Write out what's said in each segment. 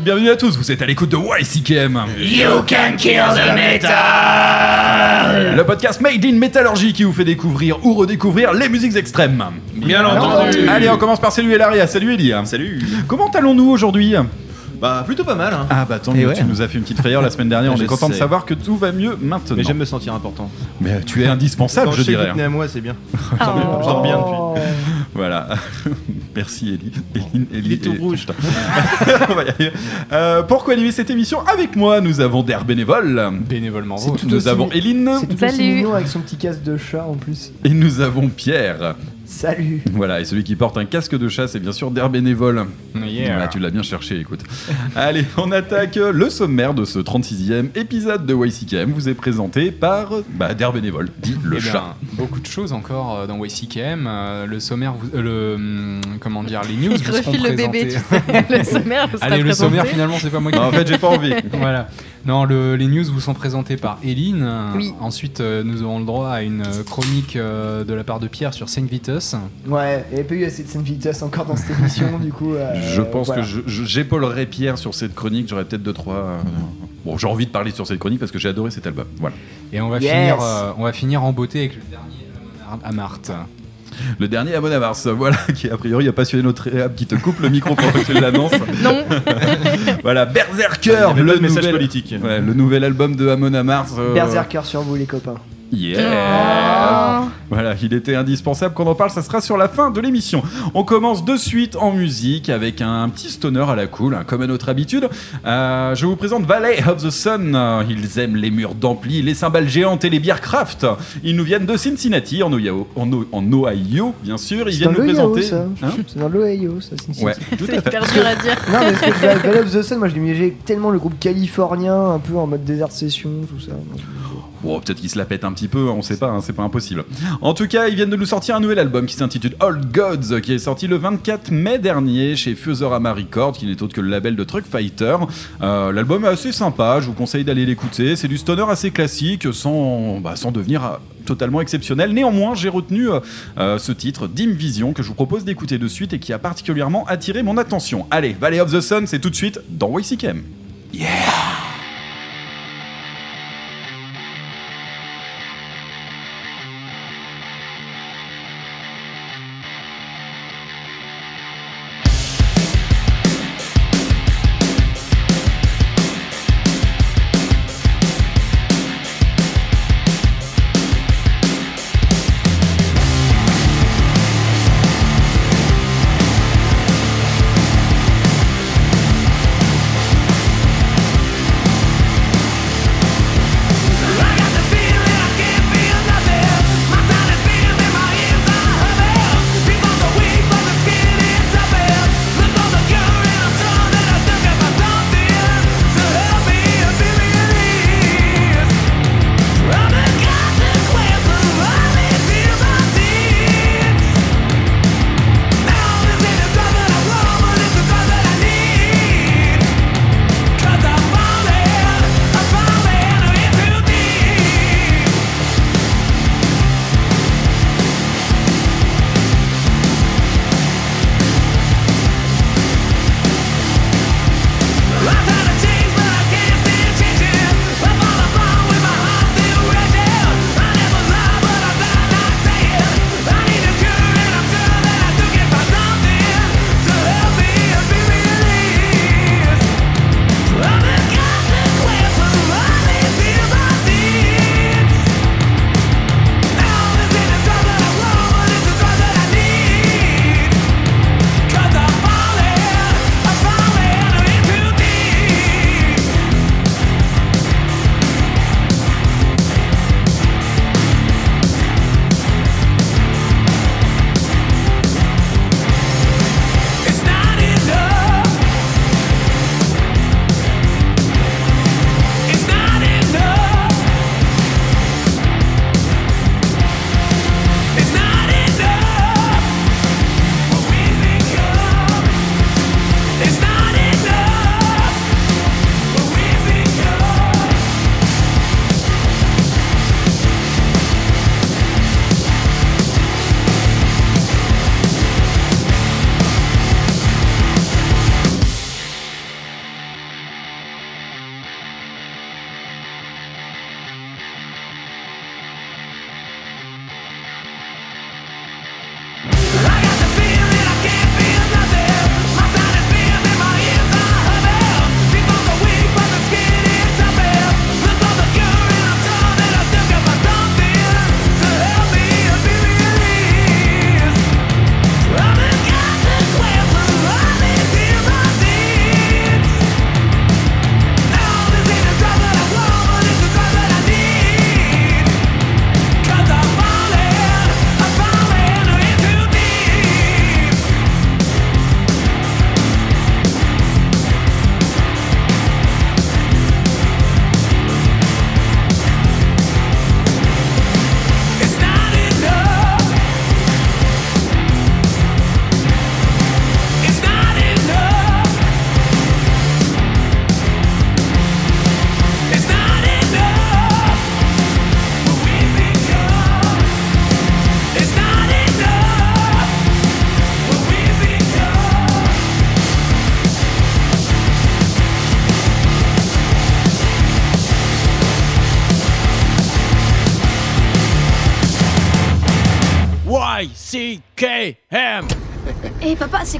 toutes, bienvenue à tous, vous êtes à l'écoute de YCKM. You can kill the metal. Le podcast Made in Metallurgy qui vous fait découvrir ou redécouvrir les musiques extrêmes. Bien entendu. Allez, on commence par saluer Laria. Salut Eli. Salut. Comment allons-nous aujourd'hui? Bah plutôt pas mal. Hein. Ah bah tant mieux, ouais. tu nous as fait une petite frayeur la semaine dernière, on Je est content de savoir que tout va mieux maintenant. Mais j'aime me sentir important. Mais tu es indispensable, je dirais. tenez à moi, c'est bien. Oh. Je dors bien depuis. Voilà. Merci Eli. Eline, Eli Il est tout rouge. On va y arriver. Euh, pour co-animer cette émission avec moi, nous avons Der Bénévole. Bénévolement Nous aussi- avons Eline C'est tout aussi Salut. mignon avec son petit casque de chat en plus. et nous avons Pierre. Salut. Voilà, et celui qui porte un casque de chat, c'est bien sûr Der Bénévole. Yeah. Voilà, tu l'as bien cherché, écoute. Allez, on attaque le sommaire de ce 36e épisode de YCKM. Vous est présenté par bah, Der Bénévole, dit le Eh chat. beaucoup de choses encore euh, dans YCKM. euh, le sommaire, vous- euh, le hum, comment dire, les news Je vous seront refile le bébé, tu sais. Le sommaire, vous Allez, le présenté. sommaire finalement, c'est pas moi qui. Non, en fait, j'ai pas envie. voilà. Non, le- les news vous sont présentées par Eline. Oui. Ensuite, euh, nous aurons le droit à une euh, chronique euh, de la part de Pierre sur Saint Vitus. Ouais, il n'y avait pas eu assez de scène vitesse encore dans cette émission, du coup. euh, Je pense voilà. que j'épaulerai Pierre sur cette chronique. J'aurais peut-être deux, trois. euh, Bon, j'ai envie de parler sur cette chronique parce que j'ai adoré cet album. Voilà. Et on va Yes. finir, euh, on va finir en beauté avec le dernier Amart. Le dernier à Mars, voilà, qui a priori a passionné notre réhab qui te coupe le micro pendant que tu l'annonces. Non, Voilà, Berserker, le message nouvel, politique. ouais, le nouvel album de Amon Amarth. euh, Berserker sur vous, les copains. Yeah Voilà, il était indispensable qu'on en parle, ça sera sur la fin de l'émission. On commence de suite en musique avec un petit stoner à la cool, hein, comme à notre habitude. Euh, je vous présente Valley of the Sun. Ils aiment les murs d'ampli, les cymbales géantes et les bières craft. Ils nous viennent de Cincinnati, en Ohio, en, O- en Ohio bien sûr. Ils viennent nous présenter. ça. Hein C'est dans l'Ohio, ça, Sin City. ouais, tout c'est hyper dur à dire. Non, mais parce que Val- Valley of the Sun, moi je l'imaginais tellement le groupe californien, un peu en mode désert session, tout ça. Bon, peut-être qu'ils se la pètent un petit peu, on sait pas, hein, c'est pas impossible. En tout cas, ils viennent de nous sortir un nouvel album qui s'intitule Old Gods, qui est sorti le 24 mai dernier chez Fuserama Records, qui n'est autre que le label de Truck Fighter. Euh, L'album est assez sympa, je vous conseille d'aller l'écouter. C'est du stoner assez classique, sans, bah, sans devenir euh, totalement exceptionnel. Néanmoins, j'ai retenu euh, ce titre, Dim Vision, que je vous propose d'écouter de suite et qui a particulièrement attiré mon attention. Allez, Valley of the Sun, c'est tout de suite dans YCKM. You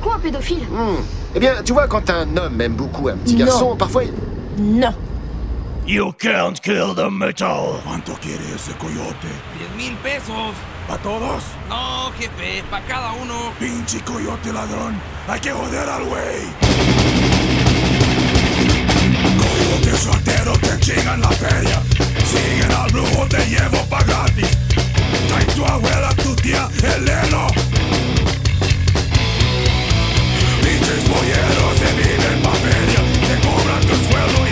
c'est quoi un pédophile? Mmh. Eh bien, tu vois, quand un homme aime beaucoup un petit garçon, non. parfois il... Non. You can't kill the metal. ¿Cuánto quiere ese coyote? Diez mil pesos. ¿Para todos? No, jefe, para cada uno. Pinche coyote ladrón. Hay que joder al güey. Coyote soltero te chingan la feria. Siguen al brujo, te llevo pa' gratis. Trae tu abuela, tu tía, el heno. Los se viven papel, te cobran tu sueldo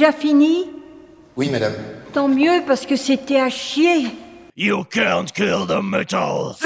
déjà fini Oui, madame. Tant mieux parce que c'était à chier. You can't kill the metal.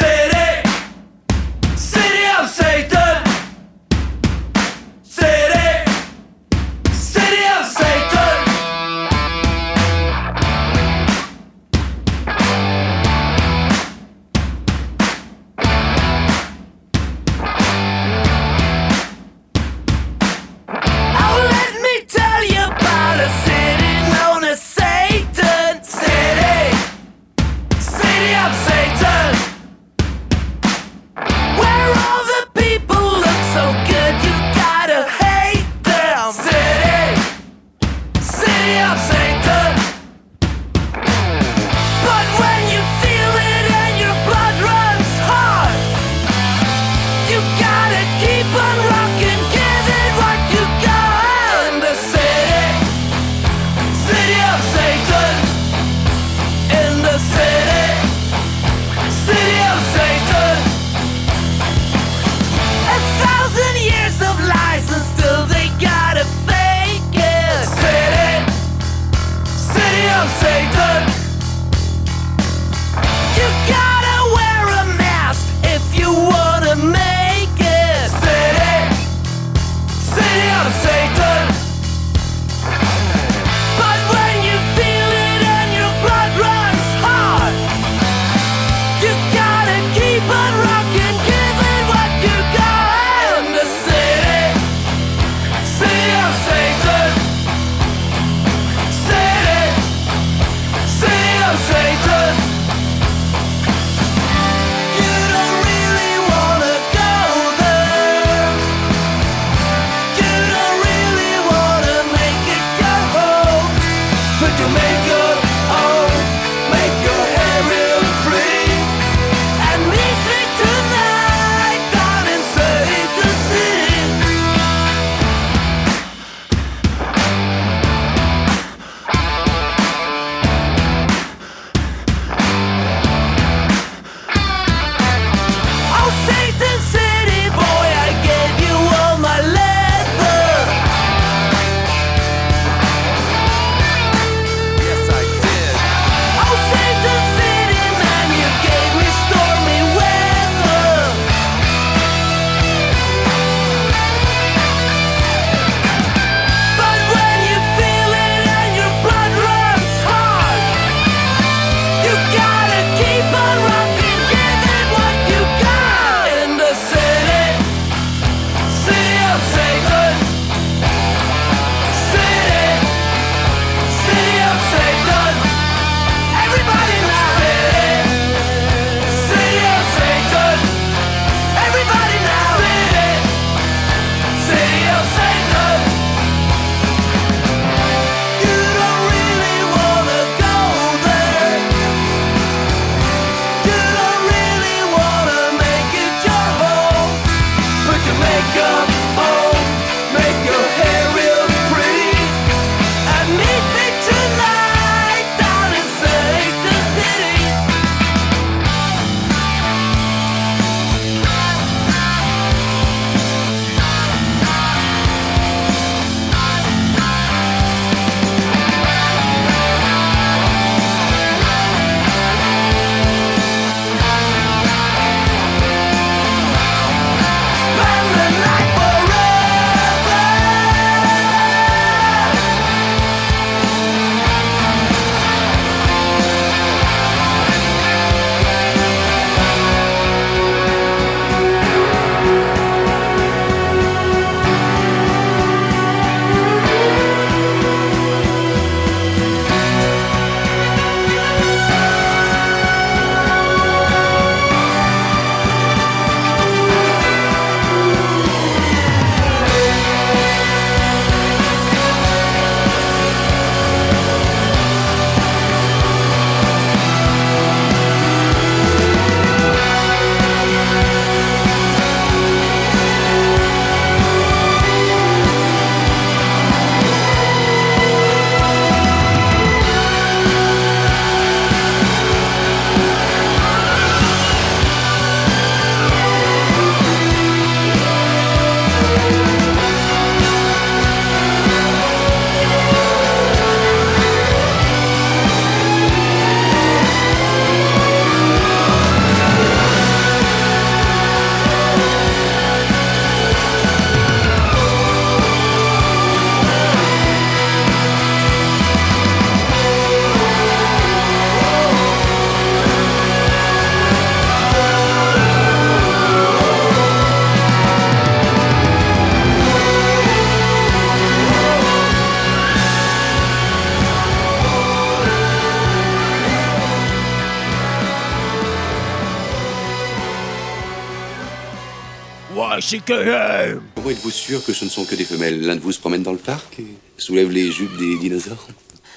YCKM Comment êtes-vous sûr que ce ne sont que des femelles? L'un de vous se promène dans le parc et soulève les jupes des dinosaures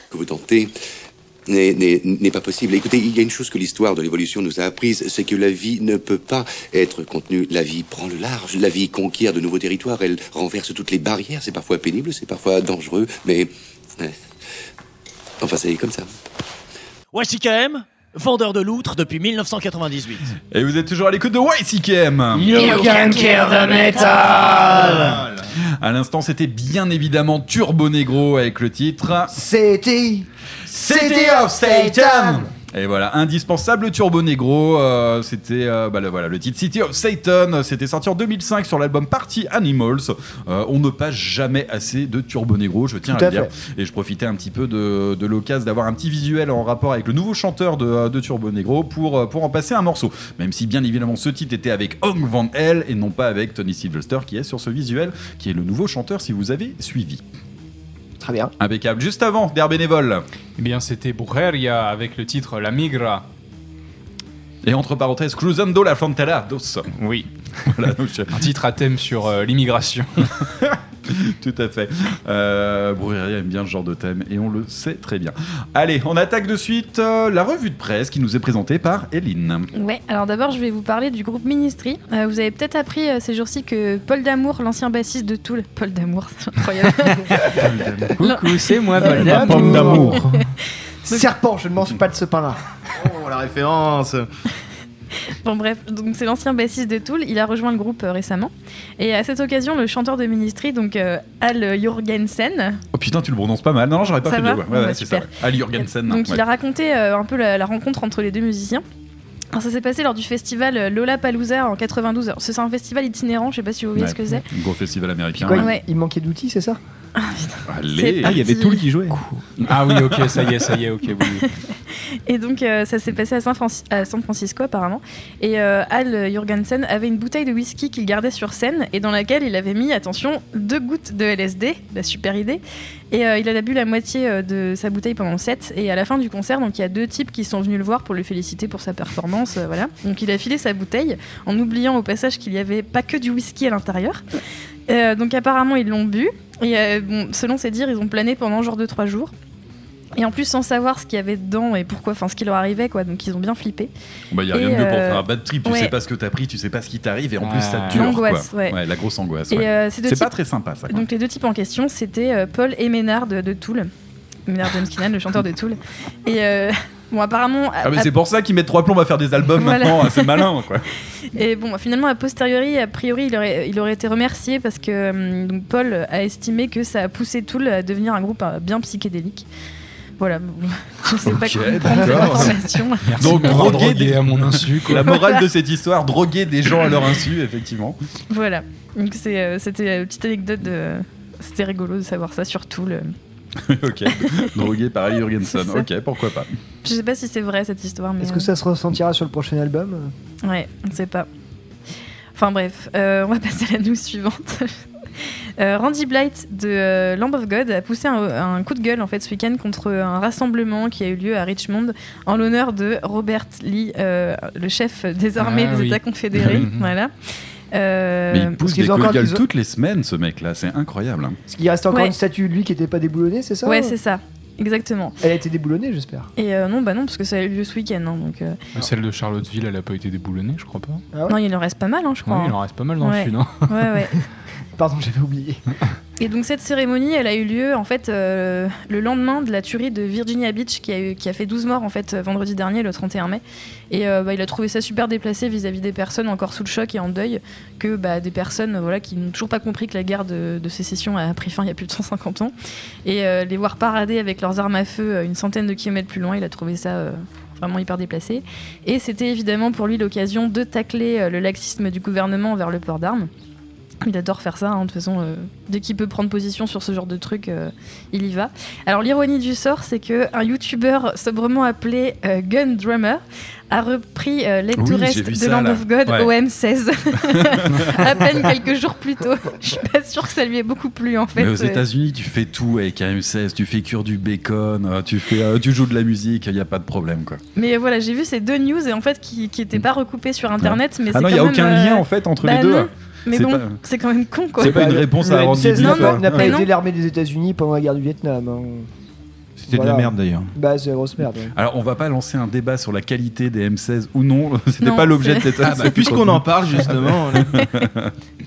Que vous tentez n'est- pas possible. Écoutez, il y a une chose que l'histoire de l'évolution nous a apprise, c'est que la vie ne peut pas être contenue. La vie prend le large, la vie conquiert de nouveaux territoires, elle renverse toutes les barrières. C'est parfois pénible, c'est parfois dangereux, mais... ouais. Enfin, c'est comme ça. YCKM, vendeur de loutre depuis 1998. Et vous êtes toujours à l'écoute de YCKM. You can kill the metal. À l'instant, c'était bien évidemment Turbo Negro avec le titre City. City of Satan. Et voilà, indispensable Turbo Negro, euh, c'était euh, bah, le, voilà, le titre City of Satan, c'était sorti en 2005 sur l'album Party Animals. Euh, on ne passe jamais assez de Turbo Negro, je tiens Tout à à le dire. Et je profitais un petit peu de, de l'occasion d'avoir un petit visuel en rapport avec le nouveau chanteur de, de Turbo Negro pour, euh, pour en passer un morceau. Même si bien évidemment ce titre était avec Hong Van Hell et non pas avec Tony Sylvester qui est sur ce visuel, qui est le nouveau chanteur si vous avez suivi. Très bien. Impeccable. Juste avant, d'air bénévole. Eh bien, c'était Brujeria avec le titre La Migra. Et entre parenthèses, Cruzando la Frontera dos. Oui. Voilà, donc je- Un titre à thème sur euh, l'immigration. Tout à fait. Euh, aime bien ce genre de thème et on le sait très bien. Allez, on attaque de suite euh, la revue de presse qui nous est présentée par Eline. Ouais, alors d'abord je vais vous parler du groupe Ministry. Euh, vous avez peut-être appris euh, ces jours-ci que Paul Damour, l'ancien bassiste de Tool, Paul Damour, c'est incroyable. Coucou, c'est moi, Paul Paul Damour. Serpent, je ne mange pas de ce pain-là. Oh, la référence Bon bref, donc c'est l'ancien bassiste de Tool, il a rejoint le groupe euh, récemment. Et à cette occasion, le chanteur de Ministry, donc euh, Al Jorgensen, Oh putain, tu le prononces pas mal. Non, non, j'aurais pas Ça fait va le. Ouais, ouais, bah, c'est ça. Ali Jorgensen. donc il a raconté euh, un peu la, la rencontre entre les deux musiciens. Alors ça s'est passé lors du festival Lola Palooza en 92. Alors, C'est un festival itinérant, je sais pas si vous voyez Ouais. ce que c'est. Gros festival américain. Quoi, Ouais. il, manquait d'outils, c'est ça? Allez. Ah, il y avait. Tool qui jouait. Ah oui, ok, ça y est, ça y est, ok, oui. Et donc euh, ça s'est passé à San, Franci- à San Francisco apparemment. Et euh, Al Jorgensen avait une bouteille de whisky qu'il gardait sur scène et dans laquelle il avait mis, attention, deux gouttes de LSD, la super idée. Et euh, il a bu la moitié euh, de sa bouteille pendant le set. Et à la fin du concert, donc il y a deux types qui sont venus le voir pour le féliciter pour sa performance. euh, voilà. Donc il a filé sa bouteille en oubliant au passage qu'il n'y avait pas que du whisky à l'intérieur. Euh, donc apparemment ils l'ont bu. Et euh, bon, selon ses dires, ils ont plané pendant genre 2-3 jours. Et en plus, sans savoir ce qu'il y avait dedans et pourquoi, enfin ce qui leur arrivait, quoi. Donc ils ont bien flippé. Bah, y a Et, rien de mieux pour euh, faire un bad trip. Tu ouais. sais pas ce que t'as pris, tu sais pas ce qui t'arrive et en plus ça dure. L'angoisse, quoi. ouais. la grosse angoisse. Ouais. euh, C'est pas très sympa ça. quoi. Donc les deux types en question, c'était euh, Paul et Ménard de, de Tool. Ménard James Keenan, le chanteur de Tool. Et euh, bon, apparemment. Ah, mais c'est pour ça qu'ils mettent trois plombs à faire des albums Voilà. maintenant. hein, C'est malin quoi. Et bon, finalement, a posteriori, a priori, il aurait, il aurait été remercié parce que donc Paul a estimé que ça a poussé Tool à devenir un groupe euh, bien psychédélique. Voilà, je sais pas comment prendre cette d'accord. information. Donc droguer des- à mon insu, quoi. La morale de cette histoire, droguer des gens à leur insu, effectivement. Voilà, donc c'est, euh, c'était une petite anecdote de. C'était rigolo de savoir ça sur Tool. ok. Drogué par Ali ça. Ok, pourquoi pas. Je sais pas si c'est vrai cette histoire, mais. Est-ce que ça se ressentira sur le prochain album? Ouais, on ne sait pas. Enfin bref, euh, on va passer à la news suivante. Euh, Randy Blight de euh, Lamb of God a poussé un, un coup de gueule en fait ce week-end contre un rassemblement qui a eu lieu à Richmond en l'honneur de Robert Lee, euh, le chef désormais Ah des oui. États confédérés. voilà. Euh, Mais il pousse des ont- toutes les semaines, ce mec-là. C'est incroyable. hein. Qu'il reste encore Ouais. une statue de lui qui n'était pas déboulonnée, c'est ça ouais, c'est ça, exactement. Elle a été déboulonnée, j'espère. Et euh, non, bah non, parce que ça a eu lieu ce week-end. hein, donc, euh, Celle de Charlottesville, elle a pas été déboulonnée, je crois pas. Ah ouais Non, il en reste pas mal, hein, je crois. Oui, il hein. en reste pas mal dans Ouais. le sud. hein. Ouais, ouais. Pardon, j'avais oublié. Et donc cette cérémonie, elle a eu lieu en fait euh, le lendemain de la tuerie de Virginia Beach qui a, fait 12 morts en fait euh, vendredi dernier, le 31 mai. Et euh, bah, il a trouvé ça super déplacé vis-à-vis des personnes encore sous le choc et en deuil, que bah, des personnes voilà, qui n'ont toujours pas compris que la guerre de, sécession a pris fin il y a plus de 150 ans. Et les voir parader avec leurs armes à feu une centaine de kilomètres plus loin, il a trouvé ça... vraiment hyper déplacé. Et c'était évidemment pour lui l'occasion de tacler le laxisme du gouvernement vers le port d'armes. Il adore faire ça, hein, de toute façon, euh, dès qu'il peut prendre position sur ce genre de truc, euh, il y va. Alors l'ironie du sort, c'est que un youtubeur sobrement appelé euh, Gun Drummer a repris Let Oui, de ça, Land là. of God Ouais. OM16, à peine quelques jours plus tôt. Je suis pas sûre que ça lui ait beaucoup plu en fait. Mais aux États-Unis, tu fais tout avec un M16, tu fais cuire du bacon, tu, fais, tu joues de la musique, il n'y a pas de problème. Quoi. Mais voilà, j'ai vu ces deux news et en fait qui, qui étaient pas recoupées sur internet. Mais ah non, il n'y a aucun lien en fait entre bah les deux. non. Mais bon, pas- c'est quand même con quoi. C'est pas une réponse à Randy M16 Biff, n'a pas, n'a pas Mais aidé l'armée des États-Unis pendant la guerre du Vietnam. hein. C'était de la merde d'ailleurs. Bah, c'est la grosse merde. ouais. Alors, on va pas lancer un débat sur la qualité des M16 ou non. C'était pas l'objet de cette. Ah bah, puisqu'on en parle justement.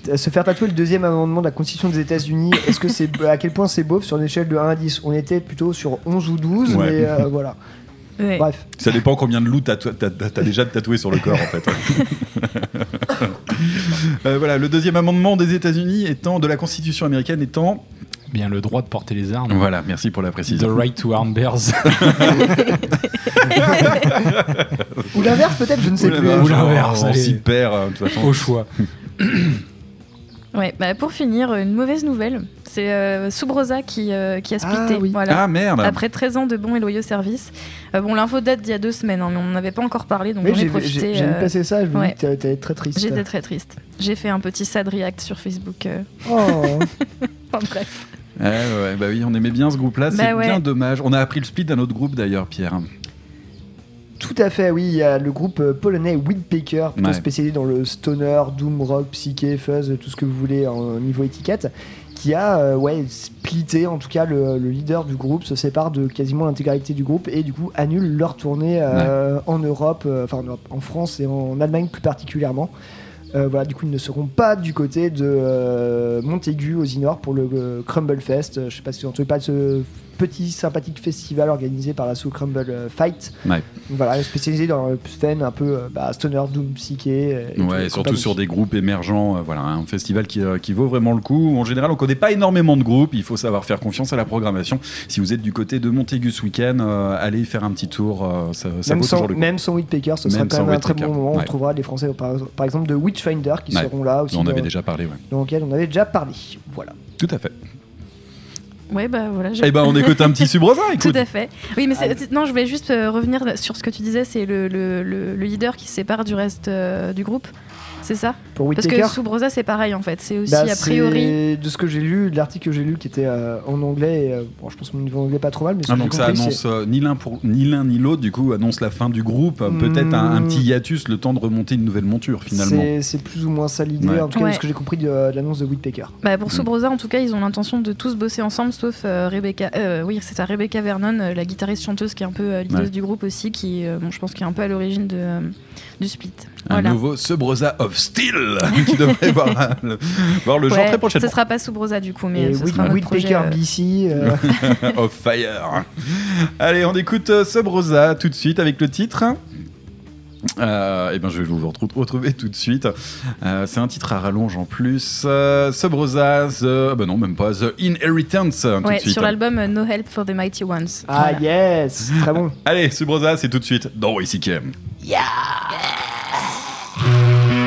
Euh, Se faire tatouer le deuxième amendement de la Constitution des États-Unis, est-ce que c'est à quel point c'est beauf sur une échelle de 1 à 10 On était plutôt sur 11 ou 12, Ouais. mais euh, voilà. Ouais. Bref. Ça dépend combien de loup t'as déjà tatoué sur le corps en fait. Euh, voilà, le deuxième amendement des États-Unis étant de la Constitution américaine étant. Bien le droit de porter les armes. Voilà, merci pour la The précision. right to arm bears. Ou l'inverse, peut-être, je ne sais Ou plus. l'inverse, Ou l'inverse, on s'y perd euh, de toute façon. Au choix. Ouais, bah pour finir, une mauvaise nouvelle. C'est euh, Subrosa qui, euh, qui a splitté. Ah oui. Voilà. Ah merde. Après 13 ans de bons et loyaux services. Euh, bon, l'info date d'il y a deux semaines, hein, mais on n'en avait pas encore parlé, donc Oui, j'en ai j'ai profité. j'ai- vu euh, passer ça, je me ouais. dis que très triste. J'étais très triste. J'ai fait un petit sad react sur Facebook. euh. Oh. Enfin, bref. Ouais, ouais, bah oui, on aimait bien ce groupe-là. C'est Bah ouais. bien dommage. On a appris le split d'un autre groupe d'ailleurs, Pierre. Tout à fait, oui. Il y a le groupe euh, polonais Woodpecker, plutôt Ouais. spécialisé dans le stoner, doom rock, psyché, fuzz, tout ce que vous voulez en niveau étiquette, qui a euh, ouais, splitté, en tout cas le, le leader du groupe se sépare de quasiment l'intégralité du groupe et du coup annule leur tournée euh, en Europe, enfin en, Europe, en France et en Allemagne plus particulièrement. Euh, voilà, du coup, ils ne seront pas du côté de euh, Montaigu aux Inor pour le euh, Crumble Fest. Je sais pas si vous entendez pas de ce petit sympathique festival organisé par l'assaut Crumble euh, Fight. Ouais. Voilà, spécialisé dans le scène un peu euh, bah, stoner, doom, psyché. euh, et Ouais, et surtout sur des groupes émergents. voilà, un festival qui, qui vaut vraiment le coup. En général, on connaît pas énormément de groupes. Il faut savoir faire confiance à la programmation. Si vous êtes du côté de Montaigu ce week-end, allez faire un petit tour. ça, ça Même vaut sans, toujours le coup. même sans Whitpecker, ce sera Même quand sans même un très bon moment. On trouvera des Français, par, par exemple, de Witchfinder qui seront là aussi. On avait déjà parlé, ouais. dans lequel on avait déjà parlé. Voilà. Tout à fait. Ouais, bah voilà. j'ai- Eh ben, on écoute un petit Subrosa, écoute. Tout à fait. Oui, mais non, je voulais juste euh, revenir sur ce que tu disais. C'est le, le, le- le leader qui se sépare du reste euh, du groupe. C'est ça Pour Parce Whittaker que Subrosa, c'est pareil en fait. C'est aussi Bah, a priori. De ce que j'ai lu, de l'article que j'ai lu qui était euh, en anglais, et, euh, bon, je pense que mon niveau anglais pas trop mal, mais ce Ah, donc ça annonce euh, ni l'un pour ni l'un ni l'autre du coup annonce la fin du groupe peut-être un, un Hmm. petit hiatus le temps de remonter une nouvelle monture finalement c'est- plus ou moins ça l'idée, Ouais. en tout cas, de ce que j'ai compris de, euh, de l'annonce de Whitpecker. Bah, pour Subrosa, en tout cas, ils ont l'intention de tous bosser ensemble, sauf euh, Rebecca. euh, oui, c'est ça, Rebecca Vernon, euh, la guitariste chanteuse qui est un peu euh, leaduse Ouais. du groupe aussi, qui, euh, bon, je pense, qui est un peu à l'origine de, euh, du split. un Voilà. nouveau Subrosa of Steel qui devrait voir, la- le, voir le Ouais, très prochainement Ce sera pas Subrosa du coup, mais Et ce Whit- sera un autre projet. Whitpecker euh, BC. euh, of Fire allez on écoute euh, Subrosa tout de suite avec le titre euh, et ben je vais vous retrou- retrouver tout de suite. Euh, c'est un titre à rallonge en plus. Euh, Subrosa, The... bah non même pas The Inheritance. tout Ouais, de suite. sur l'album euh, No Help for the Mighty Ones. Ah Voilà. yes, très bon. Allez Subrosa c'est tout de suite dans WCKM. Searching its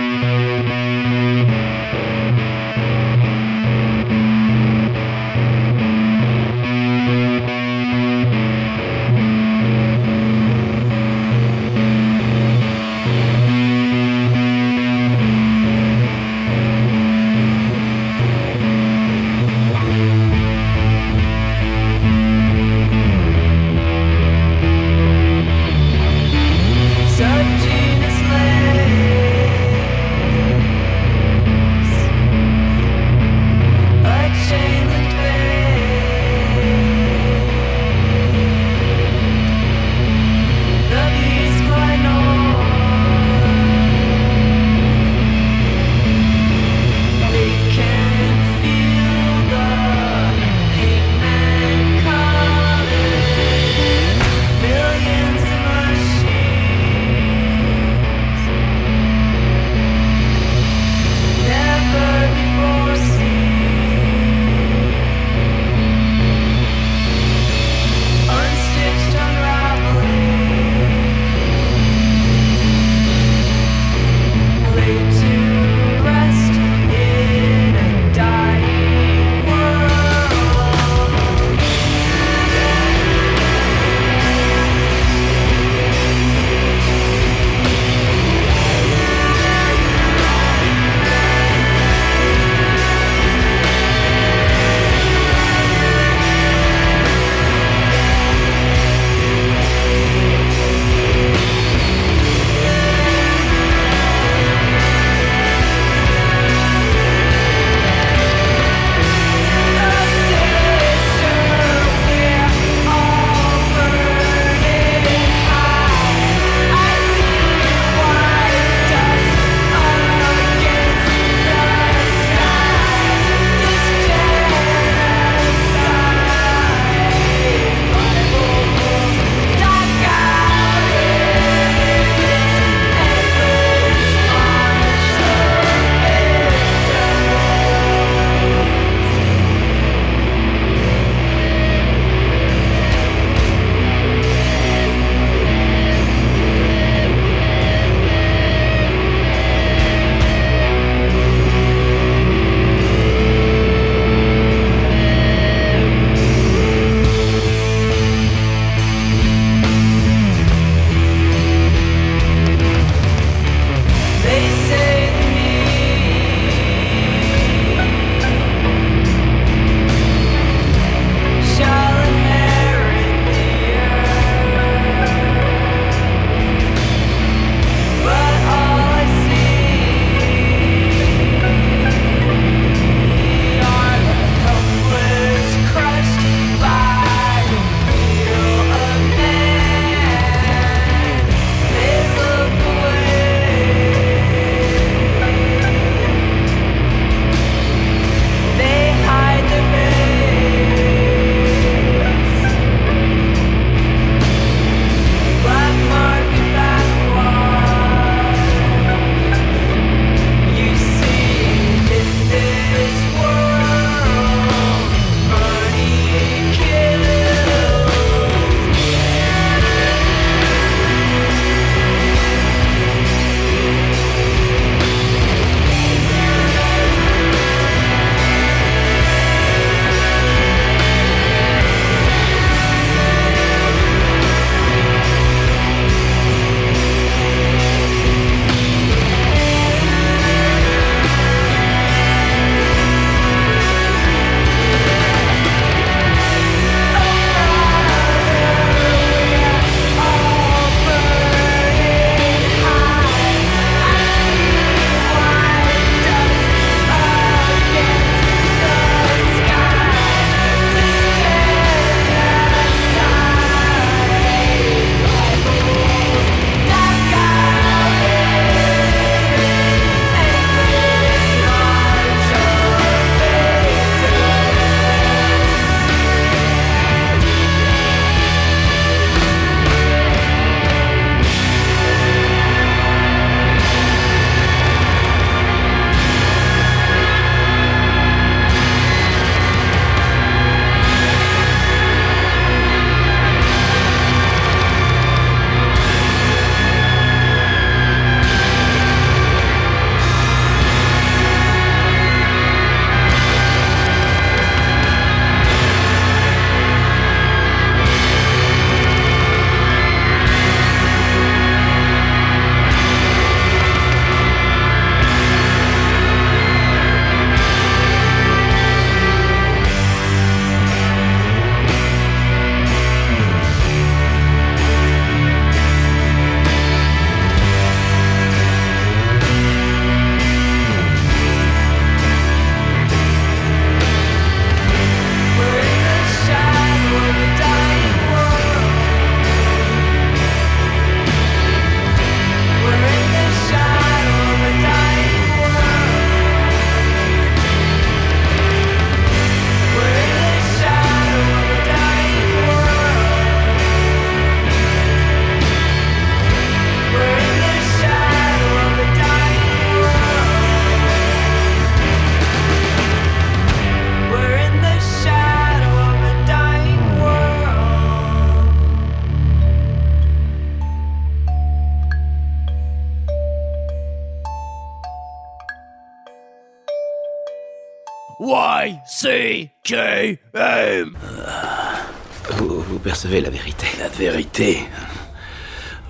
vérité.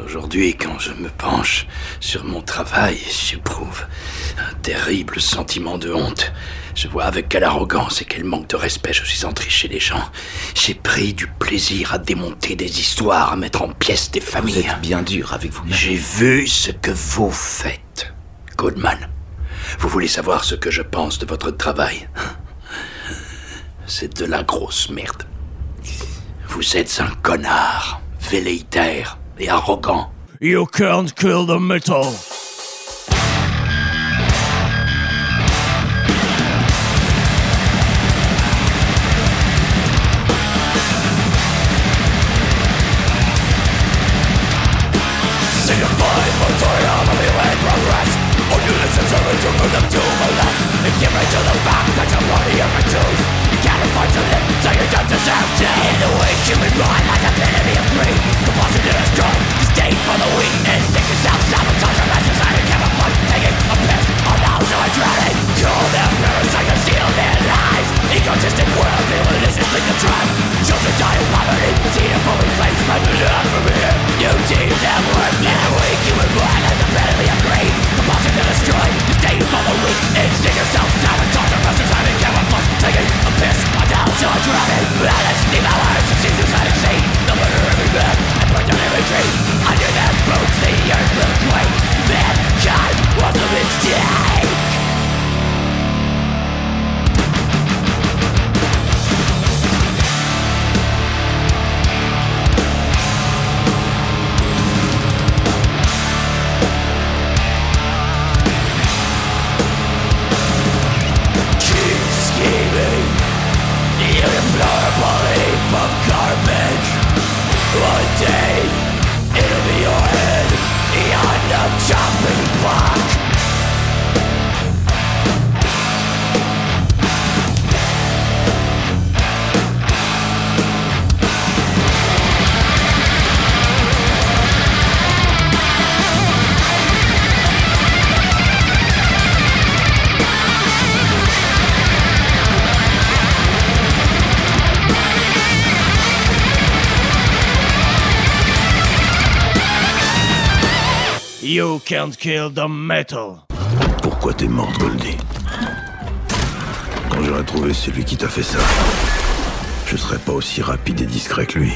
Aujourd'hui, quand je me penche sur mon travail, j'éprouve un terrible sentiment de honte. Je vois avec quelle arrogance et quel manque de respect je suis entré chez les gens. J'ai pris du plaisir à démonter des histoires, à mettre en pièces des familles. Vous êtes bien dur avec vous. J'ai vu ce que vous faites, Goldman. Vous voulez savoir ce que je pense de votre travail? C'est de la grosse merde. Vous êtes un connard, velléitaire et arrogant. You can't kill the metal. The way In the human mind Compulsion Disdain for the Sick yourself Sabotage of masses I don't give a fuck Taking a piss On those who are drowning Kill their parents I can steal their lives Egotistic world Religiously like contrived Children die. in poverty Xenophobic claims But not from here You deem them worthless The weak human mind Like an enemy of greed Compulsion to destroy Disdain for the weak Sick yourself Sabotage give a fuck Taking a piss On those under their boots the earth will quake can't kill the metal. Pourquoi t'es morte, Goldie Quand j'aurai trouvé celui qui t'a fait ça, je serai pas aussi rapide et discret que lui.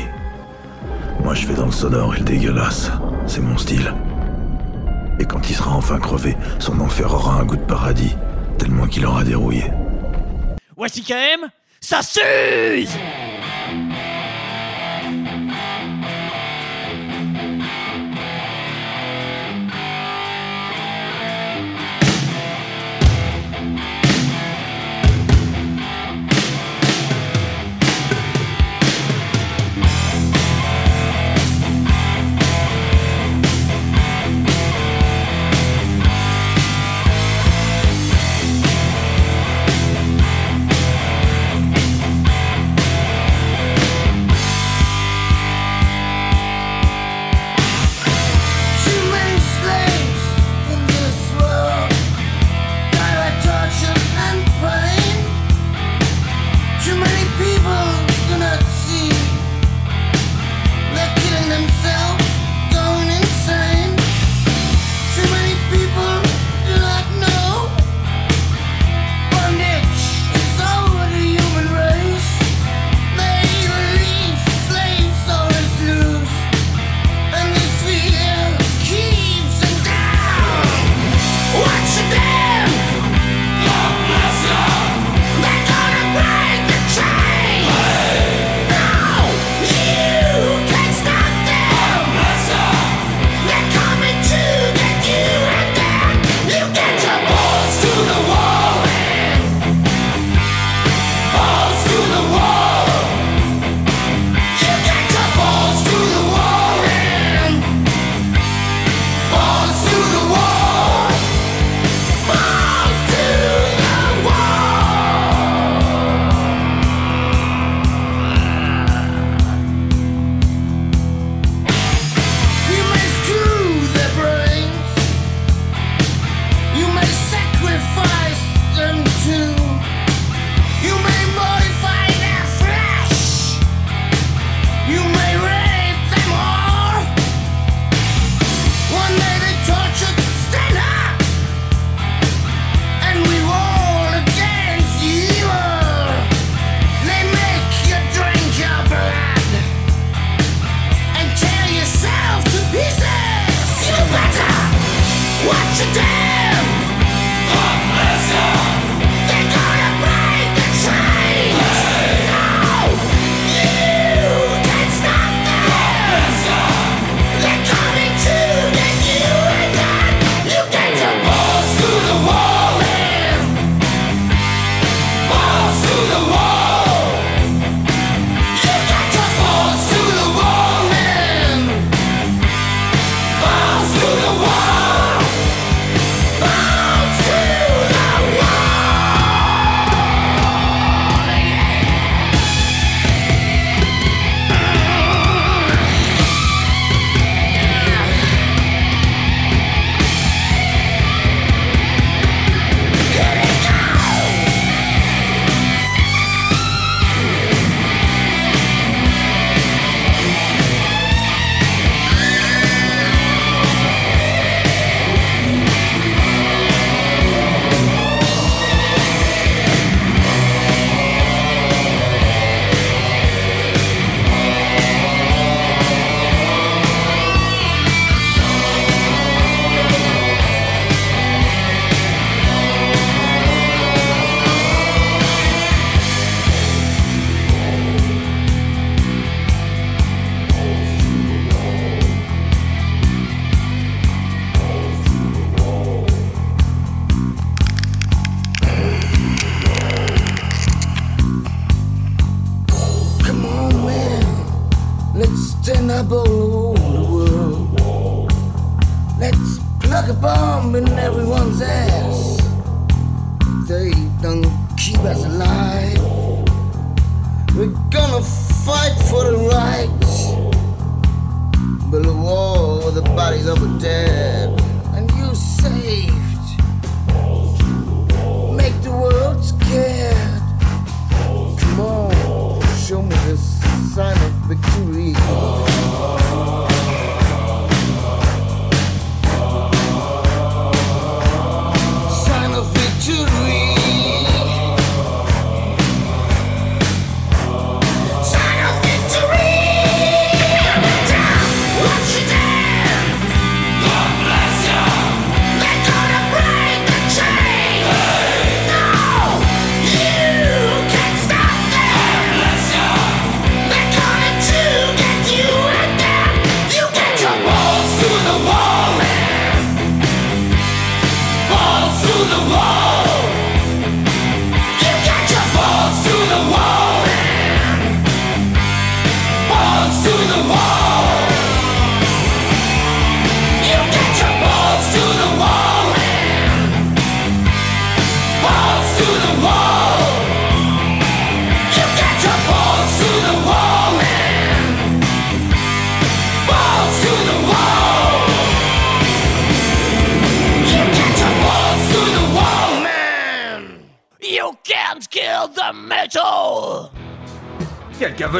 Moi, je vais dans le sonore et le dégueulasse. C'est mon style. Et quand il sera enfin crevé, son enfer aura un goût de paradis, tellement qu'il aura dérouillé. YCKM, ça s'use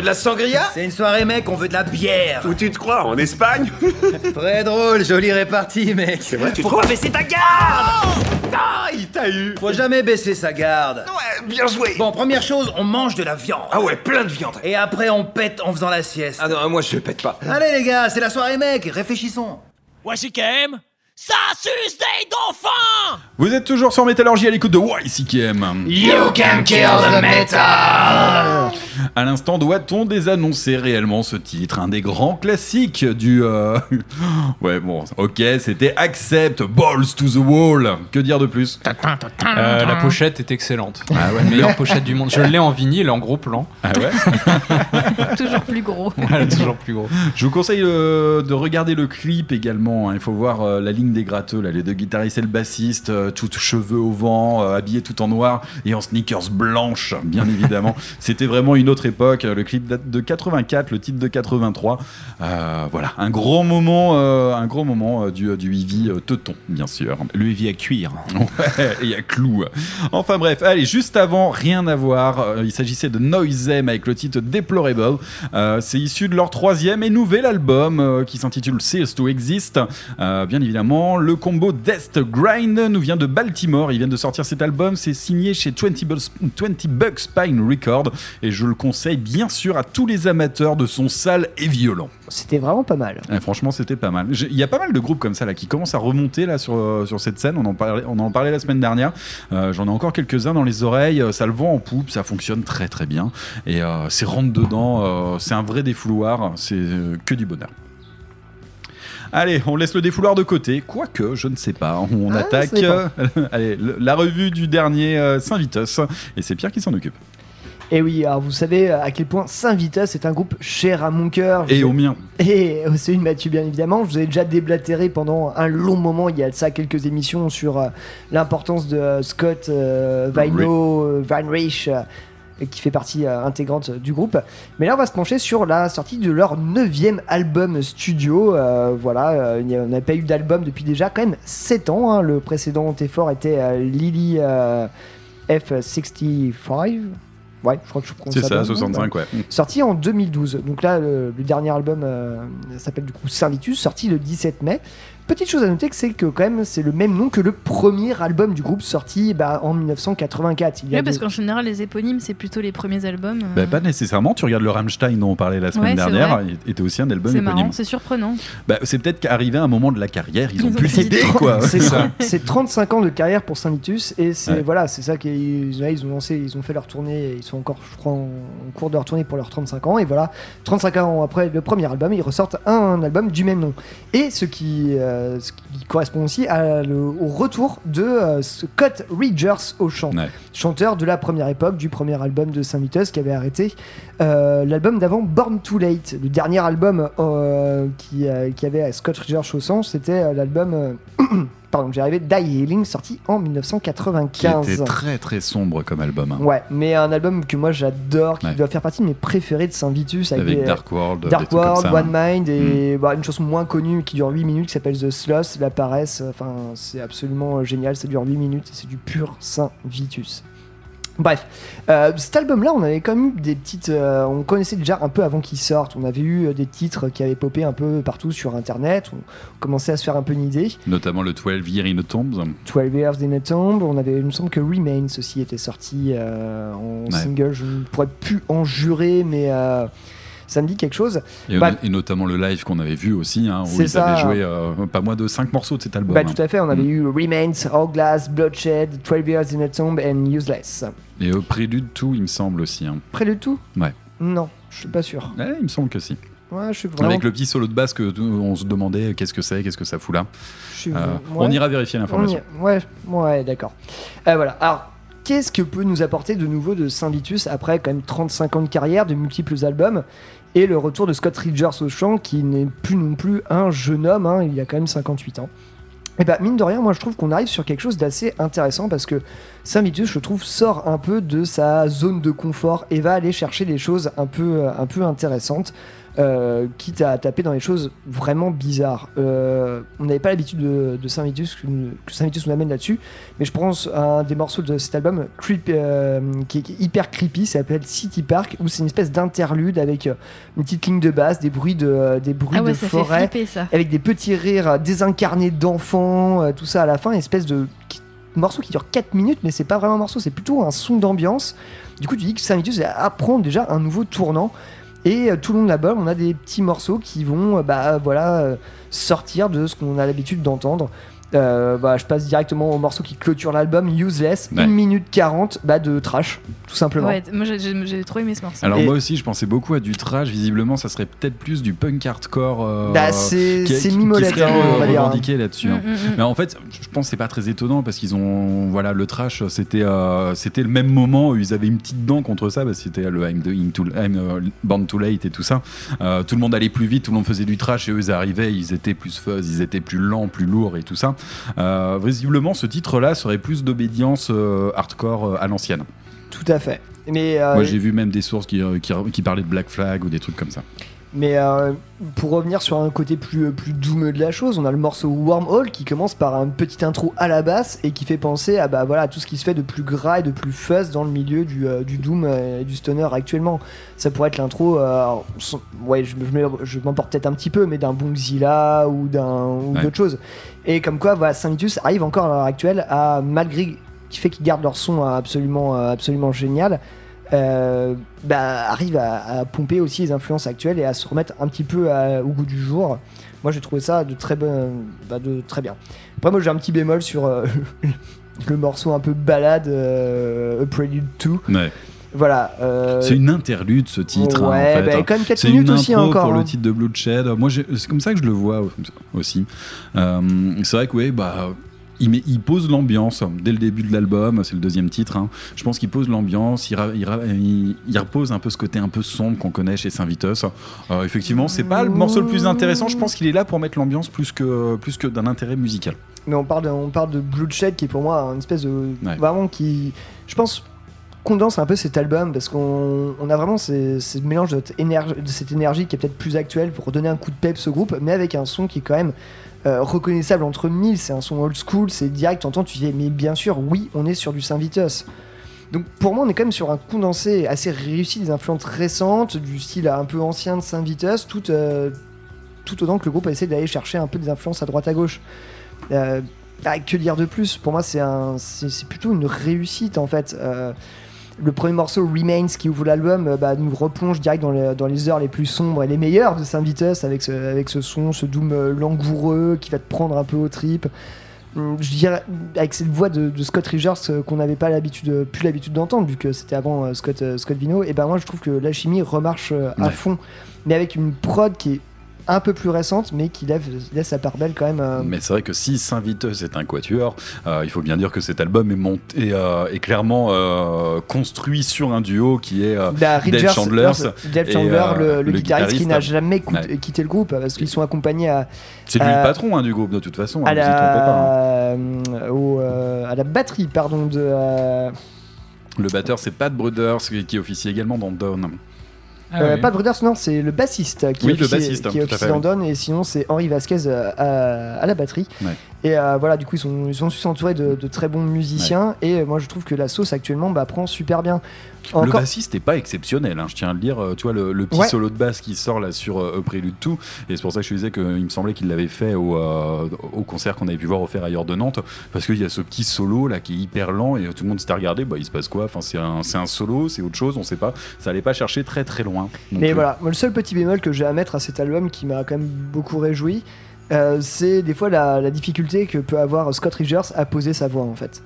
la sangria C'est une soirée mec, on veut de la bière. Où tu te crois En Espagne Très drôle, jolie répartie mec. C'est vrai, tu pas baisser ta garde Ah, il t'a eu. Faut jamais baisser sa garde. Ouais, bien joué. Bon, première chose, on mange de la viande. Ah ouais, plein de viande. Et après on pète en faisant la sieste. Ah non, moi je pète pas. Allez les gars, c'est la soirée mec, réfléchissons. Voici quand même. Ça suce des dauphins! Vous êtes toujours sur Métallurgie à l'écoute de YCKM. You can kill the metal! À l'instant, doit-on désannoncer réellement ce titre Un des grands classiques du. euh, Ouais, bon, ok, c'était Accept, Balls to the Wall. Que dire de plus? Euh, la pochette est excellente. Ah ouais. Meilleure pochette du monde. Je l'ai en vinyle, en gros plan. Ah ouais? Toujours plus gros. Voilà, toujours plus gros. Je vous conseille euh, de regarder le clip également. hein. Il faut voir euh, la ligne des gratteux, là, les deux guitaristes et le bassiste, euh, tout cheveux au vent, euh, habillés tout en noir et en sneakers blanches, bien évidemment. C'était vraiment une autre époque. Le clip date de 84, le titre de 83. Euh, voilà, un gros moment, euh, un gros moment euh, du, du Ivy Teuton, bien sûr. Le Ivy à cuir. Ouais, y a clou. Enfin bref, allez, juste avant, rien à voir. il s'agissait de Noisem avec le titre Deplorable. C'est issu de leur troisième et nouvel album qui s'intitule Cease to Exist. Bien évidemment, le combo Death Grind nous vient de Baltimore. Ils viennent de sortir cet album. C'est signé chez 20 Bucks, 20 Bucks Spine Record. Et je le conseille bien sûr à tous les amateurs de son sale et violent. C'était vraiment pas mal. Ouais, franchement, c'était pas mal. Il y a pas mal de groupes comme ça là qui commencent à remonter là sur, euh, sur cette scène. On en parlait, on en parlait la semaine dernière. Euh, J'en ai encore quelques-uns dans les oreilles. Euh, Ça le vend en poupe, ça fonctionne très très bien. Et euh, c'est rentre dedans. euh, c'est un vrai défouloir. C'est que du bonheur. Allez, on laisse le défouloir de côté. Quoique, je ne sais pas. On Ah, attaque euh, allez, le- la revue du dernier euh, Saint-Vitus. Et c'est Pierre qui s'en occupe. Et oui, alors vous savez à quel point Saint-Vitus est un groupe cher à mon cœur. Et au mien. Et au celui de Mathieu, bien évidemment. Je vous ai déjà déblatéré pendant un long moment, il y a de ça quelques émissions, sur euh, l'importance de euh, Scott euh, Vino, euh, Van Reich, qui fait partie euh, intégrante du groupe. Mais là, on va se pencher sur la sortie de leur neuvième album studio. Euh, voilà, euh, on n'a pas eu d'album depuis déjà quand même 7 ans. hein. Le précédent effort était Lily euh, F65. Ouais, je crois que je prononce C'est ça, bien. 65, ouais. Sorti en 2012. Donc là, le, le dernier album euh, s'appelle du coup Saint-Vitus, sorti le 17 mai. Petite chose à noter, c'est que quand même, c'est le même nom que le premier album du groupe sorti bah, en 1984. Il y a Oui, parce qu'en général, les éponymes, c'est plutôt les premiers albums. euh. Bah, pas nécessairement. Tu regardes le Rammstein dont on parlait la semaine Ouais, dernière. vrai. Il était aussi un album c'est éponyme. marrant, c'est surprenant. Bah, c'est peut-être qu'arrivé à un moment de la carrière, ils ont Ils ont plus d'idées. C'est ça. tr- c'est 35 ans de carrière pour Saint-Vitus et c'est Ouais. voilà, c'est ça qu'ils ils ont lancé, ils ont fait leur tournée, ils sont encore, je crois, en, en cours de leur tournée pour leurs 35 ans et voilà, 35 ans après le premier album, ils ressortent un, album du même nom. Et ce qui, euh, euh, ce qui correspond aussi à le- au retour de euh, Scott Rogers au chant, chanteur de la première époque du premier album de Saint Vitus qui avait arrêté euh, l'album d'avant Born Too Late. Le dernier album qui, qui avait Scott Rogers au chant, c'était l'album. euh, Pardon, j'y arrivais, Die Healing, sorti en Qui 1995. était très très sombre comme album. hein. Ouais, mais un album que moi j'adore, qui Ouais. doit faire partie de mes préférés de Saint Vitus avec, Avec des- Dark World, des Dark World, ça, One hein. Mind et bah, une chanson moins connue qui dure 8 minutes qui s'appelle The Sloth, la paresse. Enfin, c'est absolument euh, génial, ça dure 8 minutes et c'est du pur Saint Vitus. Bref, euh, cet album-là, on avait quand même eu des petites. euh, on connaissait déjà un peu avant qu'il sorte. On avait eu euh, des titres qui avaient popé un peu partout sur internet. On commençait à se faire un peu une idée. Notamment le 12 Year in the Tombs. 12 Years in a Tomb. On avait, il me semble que Remains aussi était sorti euh, en Ouais. single. Je ne pourrais plus en jurer, mais ça me dit quelque chose. Et, Bah, et notamment le live qu'on avait vu aussi, hein, où ils ça. avaient joué euh, pas moins de 5 morceaux de cet album. bah, hein. tout à fait, on avait eu Remains, Hourglass, Bloodshed, 12 Years in a Tomb and Useless. Et au prélude, tout, il me semble aussi. hein. Près de tout? Ouais. Non, je suis pas sûr. Il me semble que si. Ouais, je suis vraiment. Avec le petit solo de basse que on se demandait qu'est-ce que c'est, qu'est-ce que ça fout là. Suis- Euh, ouais. On ira vérifier l'information. On y- Ouais, ouais, d'accord. Euh, voilà. Alors, qu'est-ce que peut nous apporter de nouveau de Saint Vitus après quand même 35 ans de carrière, de multiples albums? Et le retour de Scott Rogers au chant qui n'est plus non plus un jeune homme, hein, il a quand même 58 ans. Et bah mine de rien, moi je trouve qu'on arrive sur quelque chose d'assez intéressant parce que Saint Vitus, je trouve, sort un peu de sa zone de confort et va aller chercher des choses un peu, un peu intéressantes. Euh, quitte à taper dans les choses vraiment bizarres. Euh, on n'avait pas l'habitude de, de Saint Vitus, que, que Saint Vitus nous amène là-dessus, mais je pense à un des morceaux de cet album creep- euh, qui, est, qui est hyper creepy, ça s'appelle City Park, où c'est une espèce d'interlude avec euh, une petite ligne de basse, des bruits de, des bruits Ah ouais, de forêt, flipper, avec des petits rires désincarnés d'enfants, tout ça à la fin, une espèce de morceau qui dure 4 minutes, mais c'est pas vraiment un morceau, c'est plutôt un son d'ambiance. Du coup, tu dis que Saint Vitus apprend déjà un nouveau tournant. Et euh, tout le long de l'album, on a des petits morceaux qui vont euh, bah, voilà, euh, sortir de ce qu'on a l'habitude d'entendre. Euh, bah, je passe directement au morceau qui clôture l'album, Useless, Ouais. 1 minute 40 bah, de trash, tout simplement. Ouais, moi j'ai- trop aimé ce morceau. Alors Et- moi aussi, je pensais beaucoup à du trash. Visiblement, ça serait peut-être plus du punk hardcore. euh, Bah, c'est- qui- c'est qui- mimolette, qui serait hein, on va dire. revendiqué là-dessus. hein. Mm, mm, mm. Mais en fait, je pense que c'est pas très étonnant parce qu'ils ont, voilà, le trash, c'était, euh, c'était le même moment où ils avaient une petite dent contre ça. Parce que c'était le I'm, the- I'm too- I'm, euh, Born Too Late et tout ça. Euh, tout le monde allait plus vite, tout le monde faisait du trash et eux ils arrivaient, ils étaient plus fuzz, ils étaient plus lents, plus lourds et tout ça. Euh, visiblement, ce titre-là serait plus d'obédience euh, hardcore euh, à l'ancienne. Tout à fait. Mais, Moi, j'ai vu même des sources qui, qui, qui parlaient de Black Flag ou des trucs comme ça. Mais euh, pour revenir sur un côté plus, plus doomeux de la chose, on a le morceau Wormhole qui commence par un petit intro à la basse et qui fait penser à bah, voilà, à tout ce qui se fait de plus gras et de plus fuzz dans le milieu du, euh, du doom euh, et du stoner actuellement. Ça pourrait être l'intro, euh, ouais, je, je me- je m'emporte peut-être un petit peu, mais d'un Bongzilla ou d'un ou Ouais. d'autres choses. Et comme quoi, voilà, Saint Vitus arrive encore à l'heure actuelle à, malgré qui fait qu'ils gardent leur son absolument, euh, absolument génial, euh, bah, arrive à, à pomper aussi les influences actuelles et à se remettre un petit peu à- au goût du jour. Moi j'ai trouvé ça de très, bon, bah, de très bien. Après moi j'ai un petit bémol sur euh, le morceau un peu balade euh, A Prelude 2. Ouais. Voilà. euh, C'est une interlude ce titre. hein, ouais, en fait. bah, quand même quatre C'est minutes une aussi, intro encore, pour hein. le titre de Bloodshed. Moi, c'est comme ça que je le vois aussi. Euh, c'est vrai que ouais, bah. Il, pose l'ambiance dès le début de l'album, c'est le deuxième titre. hein. Je pense qu'il pose l'ambiance, il, repose un peu ce côté un peu sombre qu'on connaît chez Saint Vitus. Euh, effectivement, c'est pas le morceau le plus intéressant. Je pense qu'il est là pour mettre l'ambiance plus que, plus que d'un intérêt musical. Mais on parle de, on parle de Bloodshed qui est pour moi une espèce de. Ouais. Vraiment qui. Je pense condense un peu cet album parce qu'on on a vraiment ces mélanges de, cette énergie- de cette énergie qui est peut-être plus actuelle pour redonner un coup de peps au groupe, mais avec un son qui est quand même euh, reconnaissable entre mille. C'est un son old school, c'est direct, t'entends, tu dis, mais bien sûr, oui, on est sur du Saint Vitus. Donc pour moi, on est quand même sur un condensé assez réussi des influences récentes, du style un peu ancien de Saint Vitus, tout, euh, tout autant que le groupe a essayé d'aller chercher un peu des influences à droite à gauche. Euh, que dire de plus Pour moi, c'est plutôt une réussite en fait. Euh, le premier morceau Remains qui ouvre l'album euh, bah, nous replonge direct dans les, dans les heures les plus sombres et les meilleures de Saint Vitus avec ce, avec ce son, ce doom euh, langoureux qui va te prendre un peu aux tripes. Hum, Je dirais avec cette voix de, de Scott Rogers euh, qu'on n'avait pas l'habitude, plus l'habitude d'entendre vu que c'était avant Scott, Scott Vino. Et ben moi je trouve que la chimie remarche à Ouais. fond, mais avec une prod qui est un peu plus récentes, mais qui laisse, laisse sa part belle quand même. euh, Mais c'est vrai que si Saint-Viteuse est un quatuor, euh, il faut bien dire que cet album est, monté, euh, est clairement construit sur un duo qui est Bah, Dave Chandler. Dave Chandler, le, le guitariste qui n'a jamais Ouais. quitté le groupe parce qu'ils sont accompagnés à. C'est lui le patron hein, du groupe de toute façon, hein, à vous pas. hein. la, au, euh, à la batterie, pardon, de. Le batteur c'est Pat Brothers qui qui officie également dans Dawn. Euh, Pas Brothers, non, c'est le bassiste qui Oui, est le bassiste, qui officier. Dawn, et sinon c'est Henri Vasquez euh, à, à la batterie. Ouais. Et euh, voilà, du coup, ils sont, ils sont su s'entourer de, de très bons musiciens, et euh, moi je trouve que la sauce actuellement bah, prend super bien. Le bassiste n'est pas exceptionnel, hein, je tiens à le dire. euh, Tu vois, le, le petit Ouais. solo de basse qui sort là sur euh, Prélude tout, et c'est pour ça que je disais qu'il me semblait qu'il l'avait fait au, euh, au concert qu'on avait pu voir au Fer ailleurs de Nantes, parce qu'il y a ce petit solo là qui est hyper lent, et tout le monde s'était regardé, bah il se passe quoi? Enfin, c'est un, c'est un solo, c'est autre chose, on sait pas. Ça allait pas chercher très très loin. Mais voilà, le seul petit bémol que j'ai à mettre à cet album qui m'a quand même beaucoup réjoui, euh, c'est des fois la, la difficulté que peut avoir Scott Rogers à poser sa voix en fait.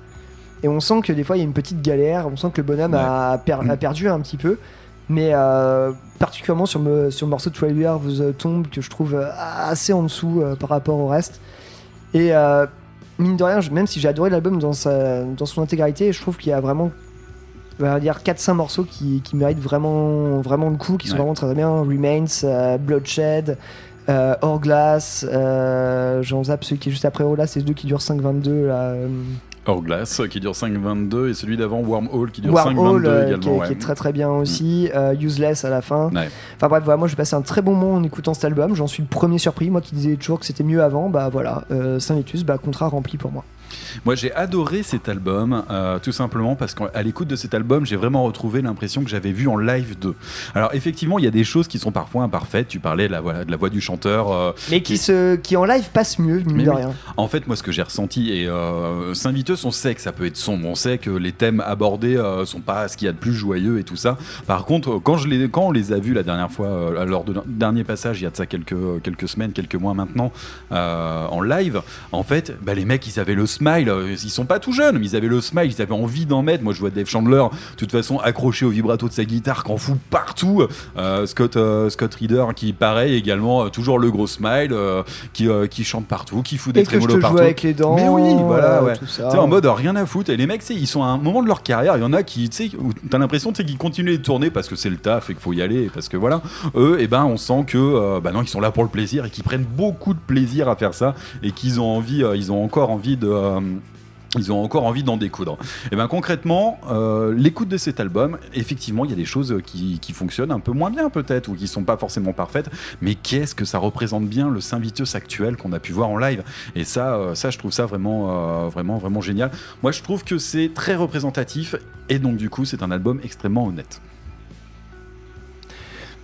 Et on sent que des fois il y a une petite galère, on sent que le bonhomme a, per- a perdu un petit peu. Mais euh, particulièrement sur, me, sur le morceau de of the Tomb que je trouve euh, assez en dessous euh, par rapport au reste. Et mine de rien, même si j'ai adoré l'album dans, sa- dans son intégralité, je trouve qu'il y a vraiment on va dire 4-5 morceaux qui, qui méritent vraiment, vraiment le coup, qui sont Ouais. vraiment très bien. Remains, euh, Bloodshed, euh, Hourglass, euh, j'en zappe celui qui est juste après Hourglass, c'est ce deux qui durent 5-22 là. euh, Hourglass qui dure 5,22 et celui d'avant Wormhole qui dure Wormhole, 5,22 euh, également. qui, ouais. qui est très très bien aussi, euh, Useless à la fin. Ouais. Enfin bref, voilà, moi j'ai passé un très bon moment en écoutant cet album, j'en suis le premier surpris, moi qui disais toujours que c'était mieux avant, bah voilà, euh, Saint-Vitus, bah contrat rempli pour moi. Moi, j'ai adoré cet album, euh, tout simplement parce qu'à l'écoute de cet album, j'ai vraiment retrouvé l'impression que j'avais vu en live 2. Alors, effectivement, il y a des choses qui sont parfois imparfaites. Tu parlais de la, voilà, de la voix du chanteur. euh, Mais qui, se, qui en live passe mieux, mine Mais de oui. rien. En fait, moi, ce que j'ai ressenti, et euh, Saint-Viteuse, on sait que ça peut être sombre, on sait que les thèmes abordés euh, sont pas ce qu'il y a de plus joyeux et tout ça. Par contre, quand, je les, quand on les a vus la dernière fois, lors de dernier passage, il y a de ça quelques, quelques semaines, quelques mois maintenant, en live, en fait, bah, les mecs, ils avaient le smile, euh, ils sont pas tout jeunes, mais ils avaient le smile, ils avaient envie d'en mettre. Moi, je vois Dave Chandler, de toute façon, accroché au vibrato de sa guitare, qu'en fout partout. Euh, Scott, euh, Scott Reader, qui, pareil, également, toujours le gros smile, euh, qui, qui chante partout, qui fout des Et que je trémolos joue avec les dents, Mais oui, voilà, ouais. tout Tu ça. sais, en mode rien à foutre. Et les mecs, ils sont à un moment de leur carrière. Il y en a qui, tu sais, t'as l'impression qu'ils continuent de tourner parce que c'est le taf et qu'il faut y aller. Parce que voilà, eux, et ben, on sent que, bah non, ils sont là pour le plaisir et qu'ils prennent beaucoup de plaisir à faire ça et qu'ils ont envie, ils ont encore envie de. Euh, ils ont encore envie d'en découdre. Et ben concrètement, euh, l'écoute de cet album, effectivement, il y a des choses qui, fonctionnent un peu moins bien peut-être ou qui sont pas forcément parfaites. Mais qu'est-ce que ça représente bien le Saint-Viteus actuel qu'on a pu voir en live? Et ça, euh, ça, je trouve ça vraiment, vraiment, vraiment génial. Moi, je trouve que c'est très représentatif et donc du coup, c'est un album extrêmement honnête.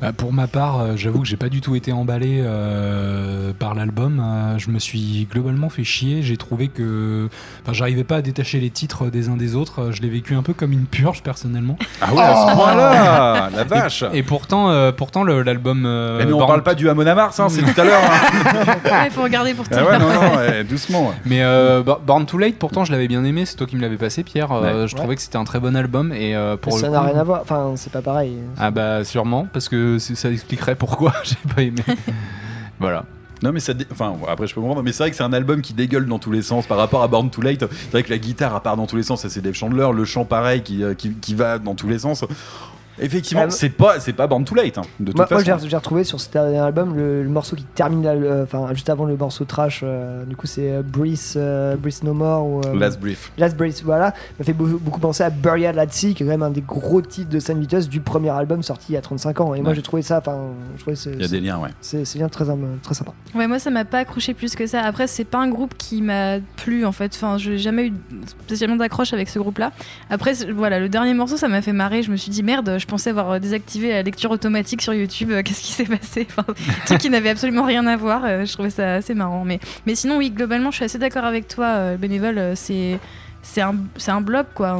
Bah, pour ma part, euh, j'avoue que j'ai pas du tout été emballé euh, par l'album. Euh, je me suis globalement fait chier. J'ai trouvé que, enfin, j'arrivais pas à détacher les titres des uns des autres. Je l'ai vécu un peu comme une purge personnellement. Ah ouais, à ce point-là La vache Et, et pourtant, euh, pourtant le- l'album. euh, mais on Born- parle pas du Amon Mars, hein, c'est tout à l'heure. hein. Ouais, il faut regarder pour Ah tout. ouais, non, non, ouais, doucement. ouais. Mais euh, Bo- Born Too Late, pourtant je l'avais bien aimé, c'est toi qui me l'avais passé Pierre, Euh, Ouais. je trouvais que c'était un très bon album et euh, pour ça le n'a coup- rien à voir, enfin c'est pas pareil. Ah bah sûrement, parce que ça expliquerait pourquoi j'ai pas aimé. voilà. Non mais ça, dé- enfin après je peux comprendre, mais c'est vrai que c'est un album qui dégueule dans tous les sens par rapport à Born Too Late. C'est vrai que la guitare à part dans tous les sens, ça c'est Dave Chandler, le chant pareil qui, euh, va dans tous les sens. Effectivement, Ah, c'est pas c'est pas Born Too Late hein, de toute Moi, moi, façon. j'ai j'ai retrouvé sur ce dernier album le, le morceau qui termine, enfin juste avant le morceau trash, euh, du coup c'est euh, Breathe, euh, Breathe No More ou euh, Last Brief. Last Breath, voilà, m'a fait beaucoup, beaucoup penser à Burial at Sea, qui est quand même un des gros titres de Saint Vitus du premier album sorti il y a 35 ans. Et moi j'ai trouvé ça, enfin, je trouvais c'est- Il y a des liens, ouais. c'est c'est bien très, très sympa. Ouais, moi ça m'a pas accroché plus que ça. Après, c'est pas un groupe qui m'a plu en fait. Enfin, j'ai jamais eu spécialement d'accroche avec ce groupe-là. Après, c'est- voilà, le dernier morceau ça m'a fait marrer. Je me suis dit merde, je pensais avoir désactivé la lecture automatique sur YouTube. Euh, Qu'est-ce qui s'est passé Enfin, truc qui n'avait absolument rien à voir. Euh, Je trouvais ça assez marrant. Mais, mais sinon, oui, globalement, je suis assez d'accord avec toi, euh, bénévole. C'est un, c'est un bloc quoi.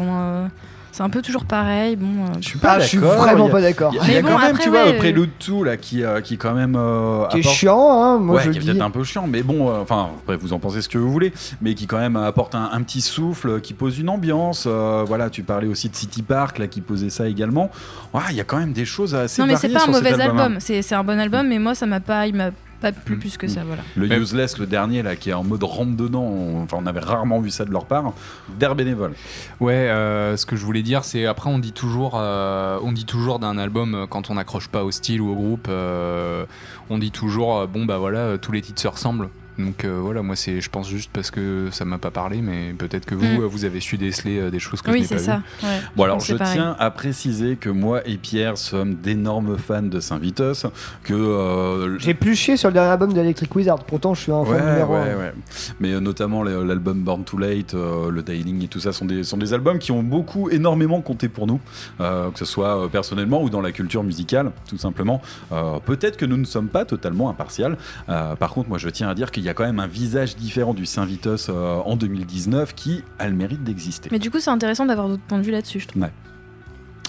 C'est un peu toujours pareil. Bon, euh, Je suis pas Ah, je suis d'accord, vraiment a- pas d'accord. Il y a, bon, quand même, après, tu vois, ouais, Prelude 2 là qui euh, qui quand même euh, Qui est apporte- chiant, hein, moi ouais, je qui est le peut-être dis. un peu chiant, mais bon, enfin, après, vous en pensez ce que vous voulez, mais qui quand même apporte un, un petit souffle, qui pose une ambiance. euh, voilà, tu parlais aussi de City Park, là, qui posait ça également. Ouais, il y a quand même des choses assez Non mais c'est pas un mauvais album, album, c'est c'est un bon album mais moi ça m'a pas il m'a Pas plus plus que ça, voilà. Le Useless, le dernier, là, qui est en mode rentre dedans, on, enfin, on avait rarement vu ça de leur part. D'air bénévole. Ouais, euh, ce que je voulais dire, c'est après on dit toujours, euh, on dit toujours d'un album euh, quand on n'accroche pas au style ou au groupe, euh, on dit toujours euh, bon bah voilà tous les titres se ressemblent. Donc euh, voilà, moi c'est, je pense juste parce que ça m'a pas parlé, mais peut-être que vous, Mm. euh, vous avez su déceler euh, des choses que Oui, je n'ai c'est pas ça. ouais. Bon alors je pareil. tiens à préciser que moi et Pierre sommes d'énormes fans de Saint-Vitus, que euh, J'ai plus chié sur le dernier album d'Electric Wizard, pourtant je suis un fan Ouais, numéro ouais, un. ouais. Mais euh, notamment l'album Born Too Late, euh, le Dialing et tout ça sont des, sont des albums qui ont beaucoup, énormément compté pour nous, euh, que ce soit euh, personnellement ou dans la culture musicale, tout simplement. Euh, Peut-être que nous ne sommes pas totalement impartials. Euh, par contre, moi je tiens à dire qu'il y a quand même un visage différent du Saint-Vitus euh, en 2019 qui a le mérite d'exister. Mais du coup, c'est intéressant d'avoir d'autres points de vue là-dessus, je trouve. Ouais.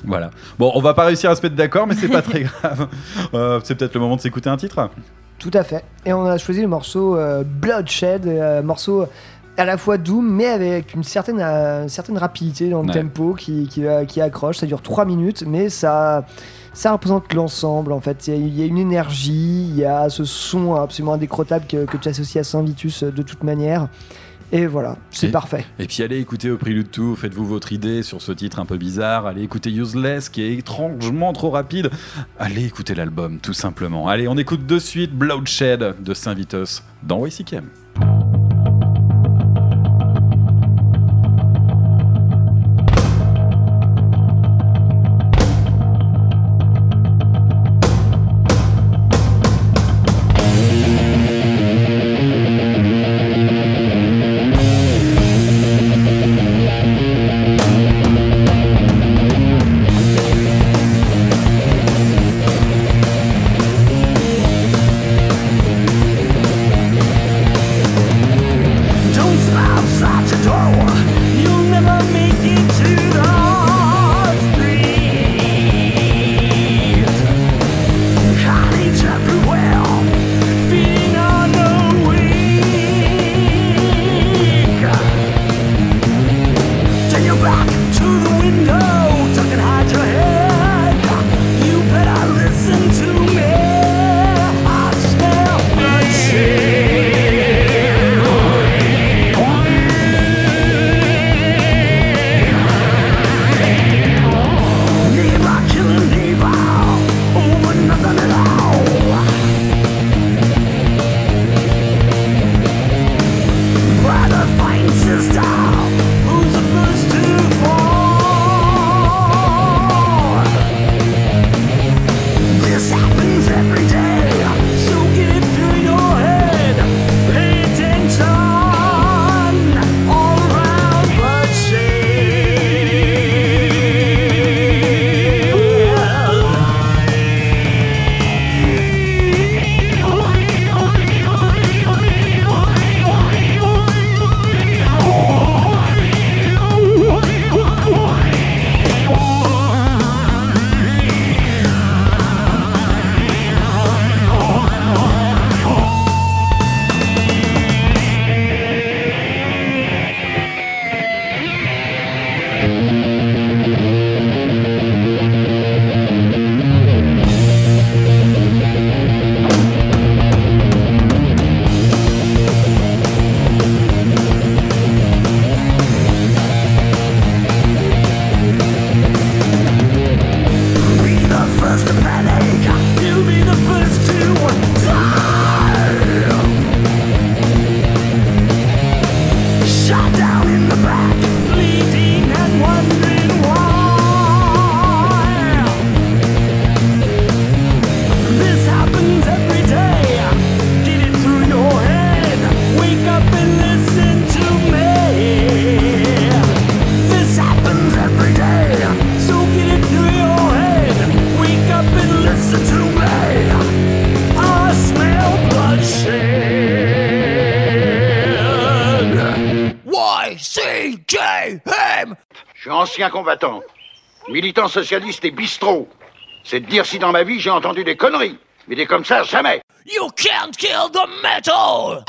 Voilà. Bon, on va pas réussir à se mettre d'accord, mais c'est pas très grave. Euh, c'est peut-être le moment de s'écouter un titre. Tout à fait. Et on a choisi le morceau euh, Bloodshed, euh, morceau à la fois doom, mais avec une certaine, euh, certaine rapidité dans le Ouais. tempo qui, qui, euh, qui accroche. Ça dure 3 minutes, mais ça, ça représente l'ensemble en fait. Il y, a- il y a une énergie, il y a ce son absolument indécrottable que, que tu associes à Saint-Vitus euh, de toute manière. Et voilà, c'est parfait. Et puis allez écouter au Prélude tout, faites-vous votre idée sur ce titre un peu bizarre, allez écouter Useless qui est étrangement trop rapide, allez écouter l'album tout simplement. Allez, on écoute de suite Bloodshed de Saint-Vitus dans YCKM. Ancien combattant, militant socialiste et bistrot. C'est de dire si dans ma vie j'ai entendu des conneries. Mais des comme ça, jamais. You can't kill the metal!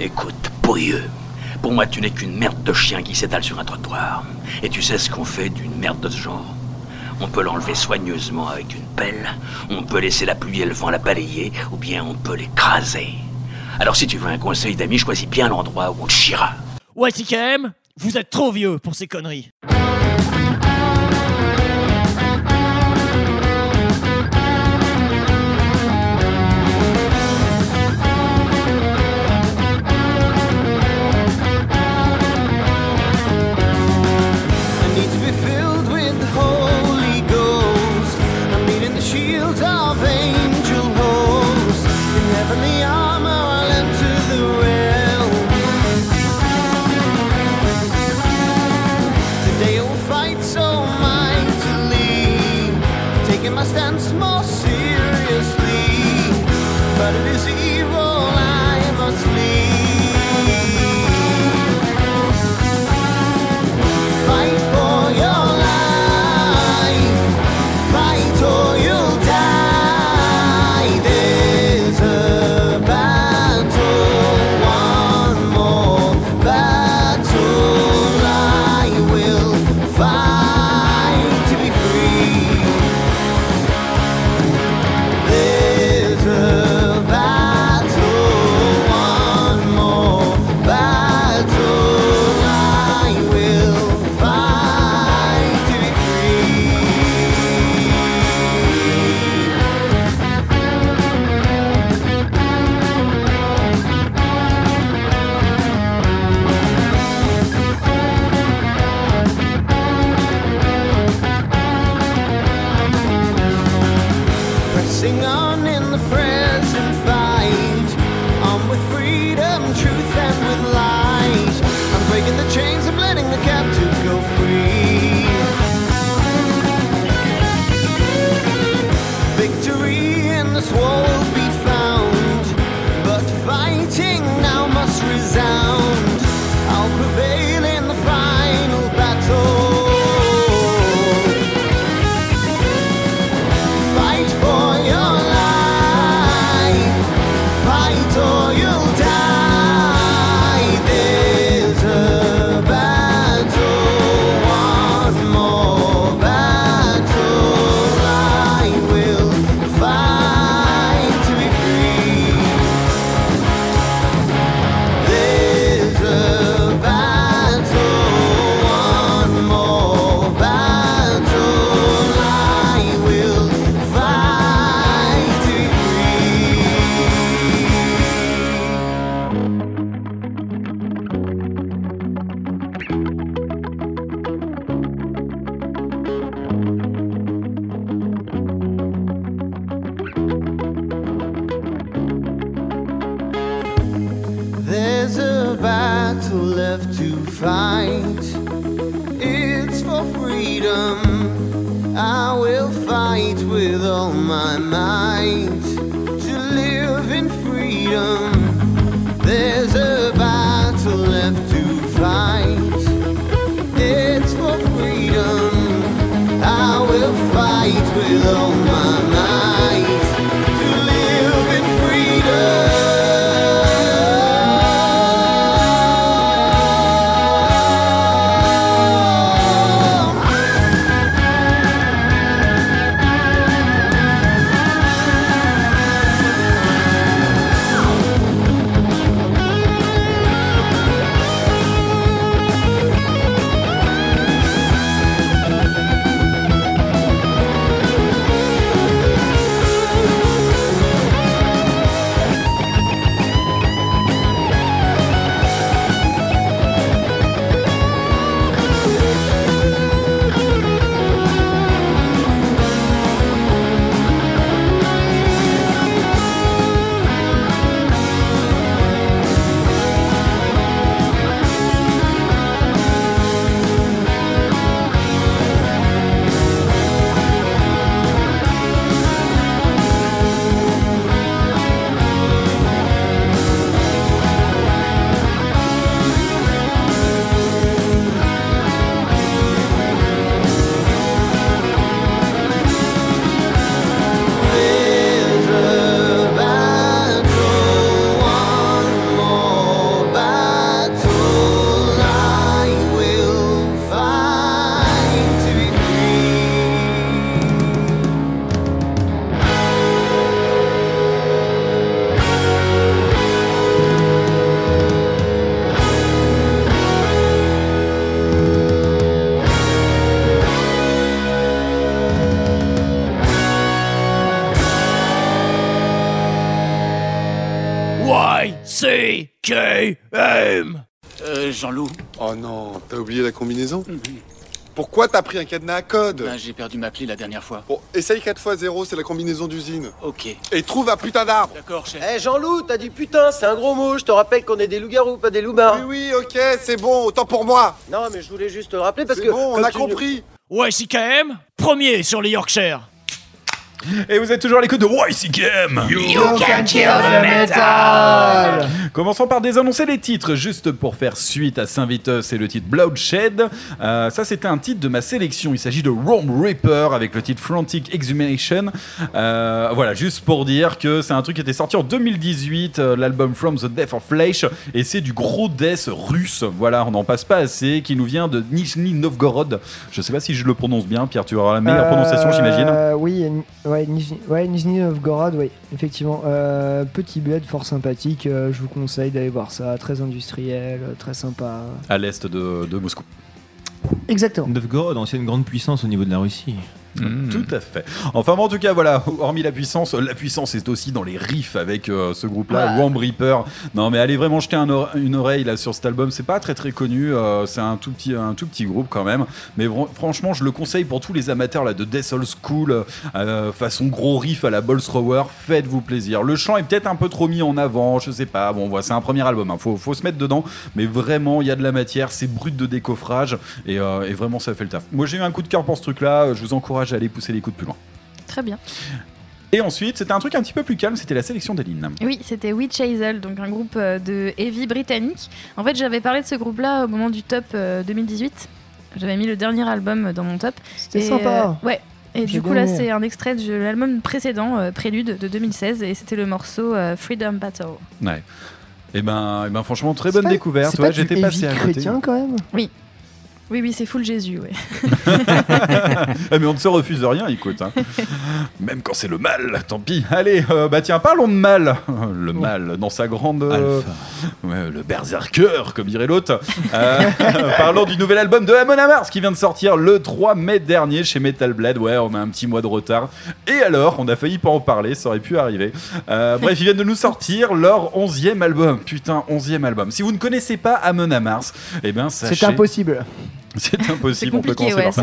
Écoute, pourrieux. Pour moi, tu n'es qu'une merde de chien qui s'étale sur un trottoir. Et tu sais ce qu'on fait d'une merde de ce genre On peut l'enlever soigneusement avec une pelle, on peut laisser la pluie et le vent la balayer, ou bien on peut l'écraser. Alors si tu veux un conseil d'ami, choisis bien l'endroit où on te chiera. YCKM, vous êtes trop vieux pour ces conneries. Fight or you'll Oh non, t'as oublié la combinaison Pourquoi t'as pris un cadenas à code Ben, J'ai perdu ma clé la dernière fois. Bon, essaye 4 x 0, c'est la combinaison d'usine. Ok. Et trouve un putain d'arbre D'accord, chef. Eh Jean-Loup, t'as dit putain, c'est un gros mot, je te rappelle qu'on est des loups-garous, pas des loupards. Oui, oui, ok, c'est bon, autant pour moi Non, mais je voulais juste te rappeler parce C'est que. bon, on a compris YCKM, premier sur les Yorkshire. Et vous êtes toujours à l'écoute de YCKM You can kill the metal. Commençons par désannoncer les titres, juste pour faire suite à Saint-Vitus et le titre Bloodshed. Euh, ça, c'était un titre de ma sélection. Il s'agit de Rome Reaper avec le titre Frantic Exhumation. Euh, voilà, juste pour dire que c'est un truc qui était sorti en 2018, euh, l'album From the Death of Flesh, et c'est du gros death russe. Voilà, on n'en passe pas assez, qui nous vient de Nizhny Novgorod. Je sais pas si je le prononce bien, Pierre, tu auras la meilleure prononciation, j'imagine. Euh, oui, ouais, Nizhny ouais, Novgorod, oui, effectivement. Euh, petit bled fort sympathique, euh, je vous conseille d'aller voir ça. Très industriel, euh, très sympa. À l'est de, de Moscou. Exactement. Novgorod, ancienne grande puissance au niveau de la Russie. Mm. Tout à fait. Enfin, bon, en tout cas, voilà, hormis la puissance, la puissance est aussi dans les riffs avec euh, ce groupe-là, Ouais. Womb Reaper. Non, mais allez vraiment jeter un une oreille là sur cet album. C'est pas très très connu, euh, c'est un tout petit un tout petit groupe quand même. Mais franchement, je le conseille pour tous les amateurs là de Death Old School, euh, façon gros riff à la Ball Thrower. Faites-vous plaisir. Le chant est peut-être un peu trop mis en avant, je sais pas. Bon, voilà, c'est un premier album, hein. faut, faut se mettre dedans. Mais vraiment, il y a de la matière, c'est brut de décoffrage et, euh, et vraiment ça fait le taf. Moi, j'ai eu un coup de cœur pour ce truc-là. Je vous encourage à aller pousser les coups de plus loin. Très bien. Et ensuite, c'était un truc un petit peu plus calme, c'était la sélection d'Aline. Oui, c'était Witch Hazel, donc un groupe euh, de heavy britannique. En fait, j'avais parlé de ce groupe-là au moment du top euh, 2018. J'avais mis le dernier album dans mon top. C'était sympa. euh, ouais. Et du coup, là, c'est un extrait de l'album précédent, euh, Prélude de 2016, et c'était le morceau euh, Freedom Battle. Ouais. Et ben, et ben franchement, très bonne pas- découverte. Ouais, j'étais passé à côté. chrétien quand même. Oui. Oui, oui, c'est full Jésus, ouais. Ah, mais on ne se refuse rien, écoute. hein. Même quand c'est le mal, tant pis. Allez, euh, bah tiens, parlons de mal. Le mal dans sa grande. euh, ouais, le berserker, comme dirait l'autre. Euh, parlons du nouvel album de Amon Amarth qui vient de sortir le 3 mai dernier chez Metal Blade. Ouais, on a un petit mois de retard. Et alors, on a failli pas en parler, ça aurait pu arriver. Euh, bref, ils viennent de nous sortir leur 11e album. Putain, 11e album. Si vous ne connaissez pas Amon Amarth, eh bien, sachez. C'est impossible. C'est impossible, on peut commencer ouais, par ça.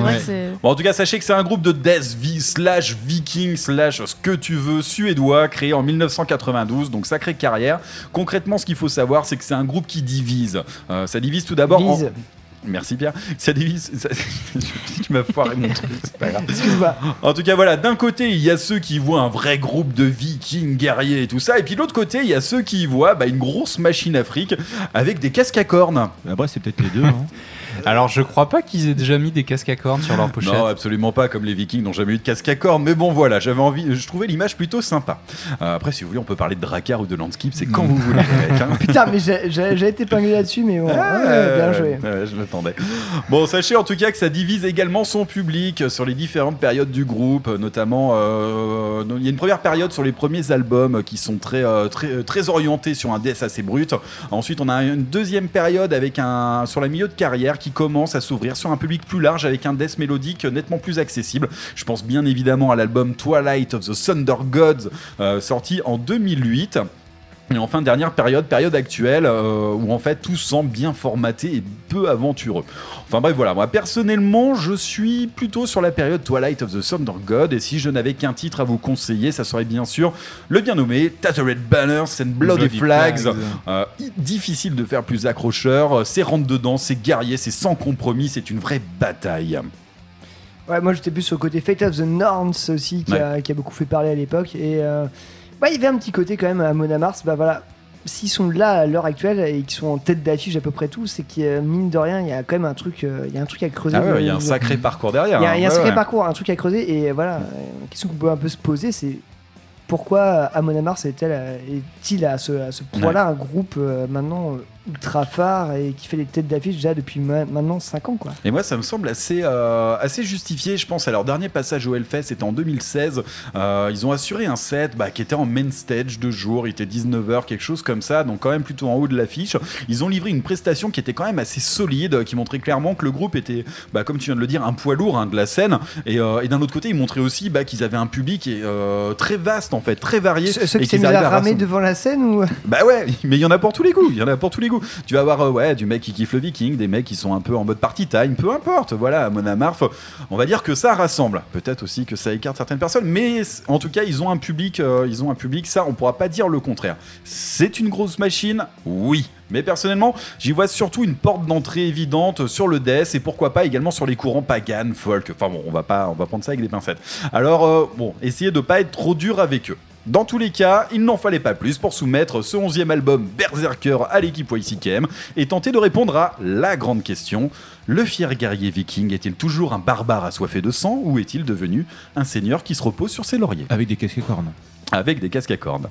Bon, en tout cas, sachez que c'est un groupe de death vi- slash viking slash ce que tu veux suédois créé en 1992, donc sacrée carrière. Concrètement, ce qu'il faut savoir, c'est que c'est un groupe qui divise. Euh, ça divise tout d'abord en... Merci Pierre. Ça divise. ça- tu m'as foiré mon truc, c'est pas grave. Excuse-moi. En tout cas, voilà, d'un côté, il y a ceux qui voient un vrai groupe de vikings guerriers et tout ça, et puis de l'autre côté, il y a ceux qui voient bah, une grosse machine afrique avec des casques à cornes. Après, c'est peut-être les deux. hein. Alors, je crois pas qu'ils aient déjà mis des casques à cornes sur leur pochette. Non, absolument pas, comme les Vikings n'ont jamais eu de casque à cornes. Mais bon, voilà, j'avais envie, je trouvais l'image plutôt sympa. Euh, après, si vous voulez, on peut parler de Drakkar ou de Landskip, c'est quand vous voulez. hein. Putain, mais j'ai été épinglé là-dessus, mais bon, Ah, ouais, bien joué. ouais, je m'attendais. Bon, sachez en tout cas que ça divise également son public sur les différentes périodes du groupe, notamment euh, il y a une première période sur les premiers albums qui sont très euh, très très orientés sur un death assez brut. Ensuite, on a une deuxième période avec un sur la milieu de carrière qui commence à s'ouvrir sur un public plus large avec un death mélodique nettement plus accessible. Je pense bien évidemment à l'album Twilight of the Thunder Gods euh, sorti en 2008. Et enfin, dernière période, période actuelle, euh, où en fait tout semble bien formaté et peu aventureux. Enfin bref, voilà, moi personnellement, je suis plutôt sur la période Twilight of the Thunder God, et si je n'avais qu'un titre à vous conseiller, ça serait bien sûr le bien nommé Tattered Banners and Bloody, Bloody Flags. Flags. Euh, difficile de faire plus accrocheur, euh, c'est rentre dedans, c'est guerrier, c'est sans compromis, c'est une vraie bataille. Ouais, moi j'étais plus sur le côté Fate of the Norns aussi, qui, a, qui a beaucoup fait parler à l'époque. Et euh, bah, il y avait un petit côté quand même à Mona Mars. Bah voilà, s'ils sont là à l'heure actuelle et qu'ils sont en tête d'affiche à peu près tous, c'est a, mine de rien, il y a quand même un truc, euh, il y a un truc à creuser. Ah ouais, il y a un de- sacré parcours derrière. Il y a, hein. il y a un Ouais, sacré ouais. parcours, un truc à creuser. Et voilà, euh, une question qu'on peut un peu se poser, c'est pourquoi Amon Mars est-elle, euh, est-il à ce, à ce point-là un groupe euh, maintenant euh, ultra phare et qui fait les têtes d'affiche déjà depuis ma- maintenant 5 ans quoi. Et moi, ça me semble assez, euh, assez justifié. Je pense à leur dernier passage au Hellfest, c'était en 2016. Euh, ils ont assuré un set bah, qui était en main stage de jour. Il était 19h, quelque chose comme ça. Donc, quand même plutôt en haut de l'affiche. Ils ont livré une prestation qui était quand même assez solide, qui montrait clairement que le groupe était, bah, comme tu viens de le dire, un poids lourd hein, de la scène. Et, euh, et d'un autre côté, ils montraient aussi bah, qu'ils avaient un public très vaste, en fait, très varié. Ceux ceux qui s'est mis à ramer devant la scène ou? Bah ouais, mais il y en a pour tous les goûts. Il y en a pour tous les Tu vas avoir euh, ouais du mec qui kiffe le Viking, des mecs qui sont un peu en mode party time, peu importe. Voilà, à Mona Marf, on va dire que ça rassemble. Peut-être aussi que ça écarte certaines personnes, mais en tout cas ils ont un public, euh, ils ont un public. Ça, on pourra pas dire le contraire. C'est une grosse machine, oui. Mais personnellement, j'y vois surtout une porte d'entrée évidente sur le death et pourquoi pas également sur les courants pagan, folk. Enfin bon, on va pas, on va prendre ça avec des pincettes. Alors euh, bon, essayez de pas être trop dur avec eux. Dans tous les cas, il n'en fallait pas plus pour soumettre ce 11e album Berserker à l'équipe YCKM et tenter de répondre à la grande question le fier guerrier viking est-il toujours un barbare assoiffé de sang ou est-il devenu un seigneur qui se repose sur ses lauriers? Avec des casques à cornes. Avec des casques à cornes.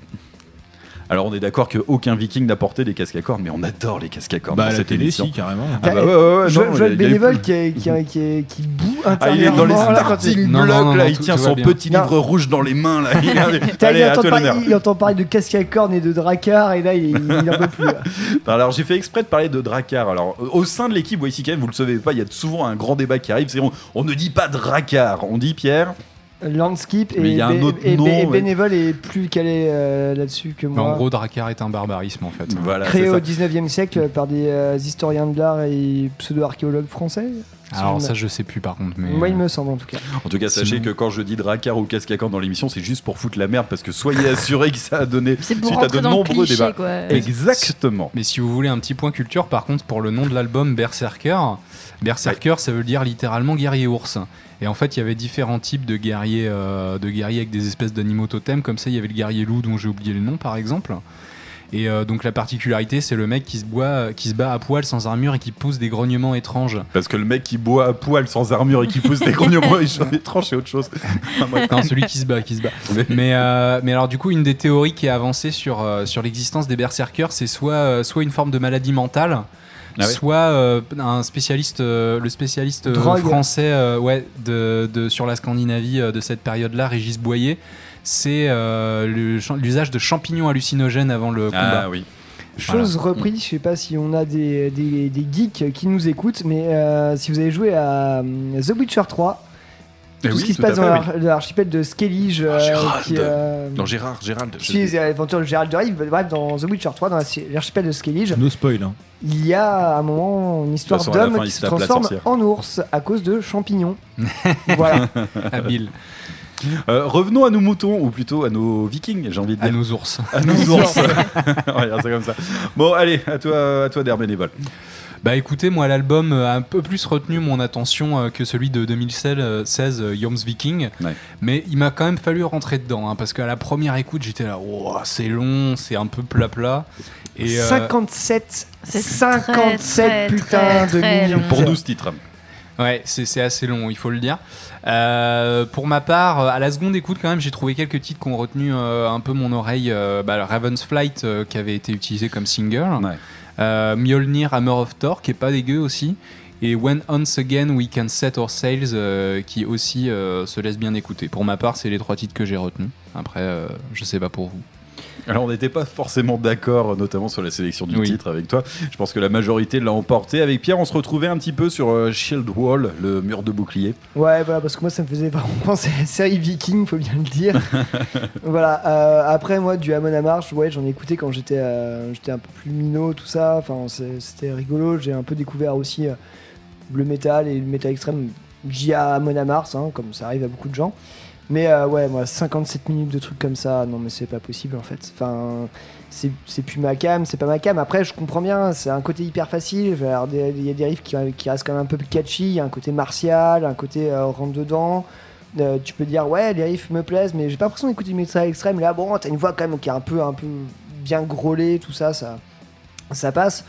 Alors on est d'accord qu'aucun viking n'a porté des casques à cornes, mais on adore les casques à cornes Bah, dans à la cette télé, émission. si, carrément. Ah bah ouais, ouais, ouais, je, vois- je le bénévole qui, est- qui, est- qui, est- qui boue Ah, il est dans les intérieurement, starting non, blocks, non, là, il tout- tient tout son petit Non. livre rouge dans les mains, là. Il est- T'as- Allez, il, à entend toi par- l'honneur. il entend parler de casque à cornes et de dracard et là il, il en peut plus. là. Alors j'ai fait exprès de parler de Drakkar. Alors au sein de l'équipe YCKM, vous le savez pas, il y a souvent un grand débat qui arrive. C'est on, on ne dit pas Drakkar, on dit Pierre. Landskip et, Mais il y a un bé- autre et, nom, bé- et ouais. bénévole est plus calé euh, là-dessus que Mais moi. en gros, Drakkar est un barbarisme en fait. Voilà, Créé au ça. 19e siècle par des euh, historiens de l'art et pseudo-archéologues français. Alors ça, je sais plus par contre. Mais Moi il me semble en tout cas. En tout cas, sachez Sinon- que quand je dis Drakkar ou casque à cornes dans l'émission, c'est juste pour foutre la merde parce que soyez assurés que ça a donné suite à de nombreux cliché, débats. quoi. Exactement. Mais si vous voulez un petit point culture, par contre, pour le nom de l'album Berserker, Berserker, ça veut dire littéralement guerrier ours. Et en fait, il y avait différents types de guerriers, euh, de guerriers avec des espèces d'animaux totems. Comme ça, il y avait le guerrier loup, dont j'ai oublié le nom, par exemple. Et euh, donc la particularité, c'est le mec qui se, boit, qui se bat à poil sans armure et qui pousse des grognements étranges. Parce que le mec qui boit à poil sans armure et qui pousse des grognements étranges, c'est autre chose. Non, celui qui se bat, qui se bat. Mais, euh, mais alors, du coup, une des théories qui est avancée sur, euh, sur l'existence des berserkers, c'est soit, euh, soit une forme de maladie mentale. Ah ouais soit euh, un spécialiste, euh, le spécialiste euh, Drogue. français euh, ouais, de, de- sur la Scandinavie euh, de cette période-là, Régis Boyer, c'est euh, l'usage de champignons hallucinogènes avant le combat. Ah oui. Chose reprise, je sais pas si on a des, des, des geeks qui nous écoutent, mais euh, si vous avez joué à euh, The Witcher 3, Eh tout oui, ce qui se tout passe dans l'archipel de Skellige. euh, Gérald. qui, euh, Non, Gérard, Gérald. aventures de Gérald de Rive. Bref, dans The Witcher 3, dans la- l'archipel de Skellige, No spoil. Hein. il y a à un moment une histoire d'homme qui se transforme en ours à cause de champignons. voilà. Habile. Euh, revenons à nos moutons, ou plutôt à nos vikings, j'ai envie de À dire. nos ours. À nos ours. Regarde, c'est comme ça. Bon, allez, à toi, à toi d'air bénévole. Bah écoutez, moi l'album a un peu plus retenu mon attention euh, que celui de 2016, euh, 16, euh, Yoms Viking. Mais il m'a quand même fallu rentrer dedans, hein, parce qu'à la première écoute, j'étais là, Wow, c'est long, c'est un peu plat-plat. Et, euh, 57, C'est 57 très, putain très, de très minutes. long. Pour 12 titres. Ouais, c'est assez long, il faut le dire. Euh, pour ma part, à la seconde écoute, quand même, j'ai trouvé quelques titres qui ont retenu euh, un peu mon oreille. Euh, bah, Raven's Flight, qui avait été utilisé comme single. Mjolnir, Hammer of Thor, qui est pas dégueu aussi. Et When Once Again We Can Set Our Sails, qui aussi se laisse bien écouter. Pour ma part, c'est les trois titres que j'ai retenus. Après, je sais pas pour vous. Alors, on n'était pas forcément d'accord, notamment sur la sélection du Oui. titre avec toi. Je pense que la majorité l'a emporté. Avec Pierre, on se retrouvait un petit peu sur euh, Shield Wall, le mur de bouclier. Ouais, voilà, parce que moi ça me faisait vraiment penser à la série Viking, faut bien le dire. voilà, euh, après moi du Amon Amarth, ouais, j'en ai écouté quand j'étais euh, j'étais un peu plus minot, tout ça. Enfin, c'était rigolo. J'ai un peu découvert aussi euh, le métal et le métal extrême via Amon Amarth, hein, comme ça arrive à beaucoup de gens. Mais euh, ouais, moi 57 minutes de trucs comme ça, non mais c'est pas possible en fait. Enfin, c'est plus ma cam, c'est pas ma cam. Après, je comprends bien, c'est un côté hyper facile. Il y a des riffs qui, qui restent quand même un peu plus catchy, il y a un côté martial, un côté euh, rentre dedans. Euh, tu peux dire, ouais, les riffs me plaisent, mais j'ai pas l'impression d'écouter métal extrême. Là, bon, t'as une voix quand même qui est un peu, un peu bien grôlée, tout ça, ça, ça passe.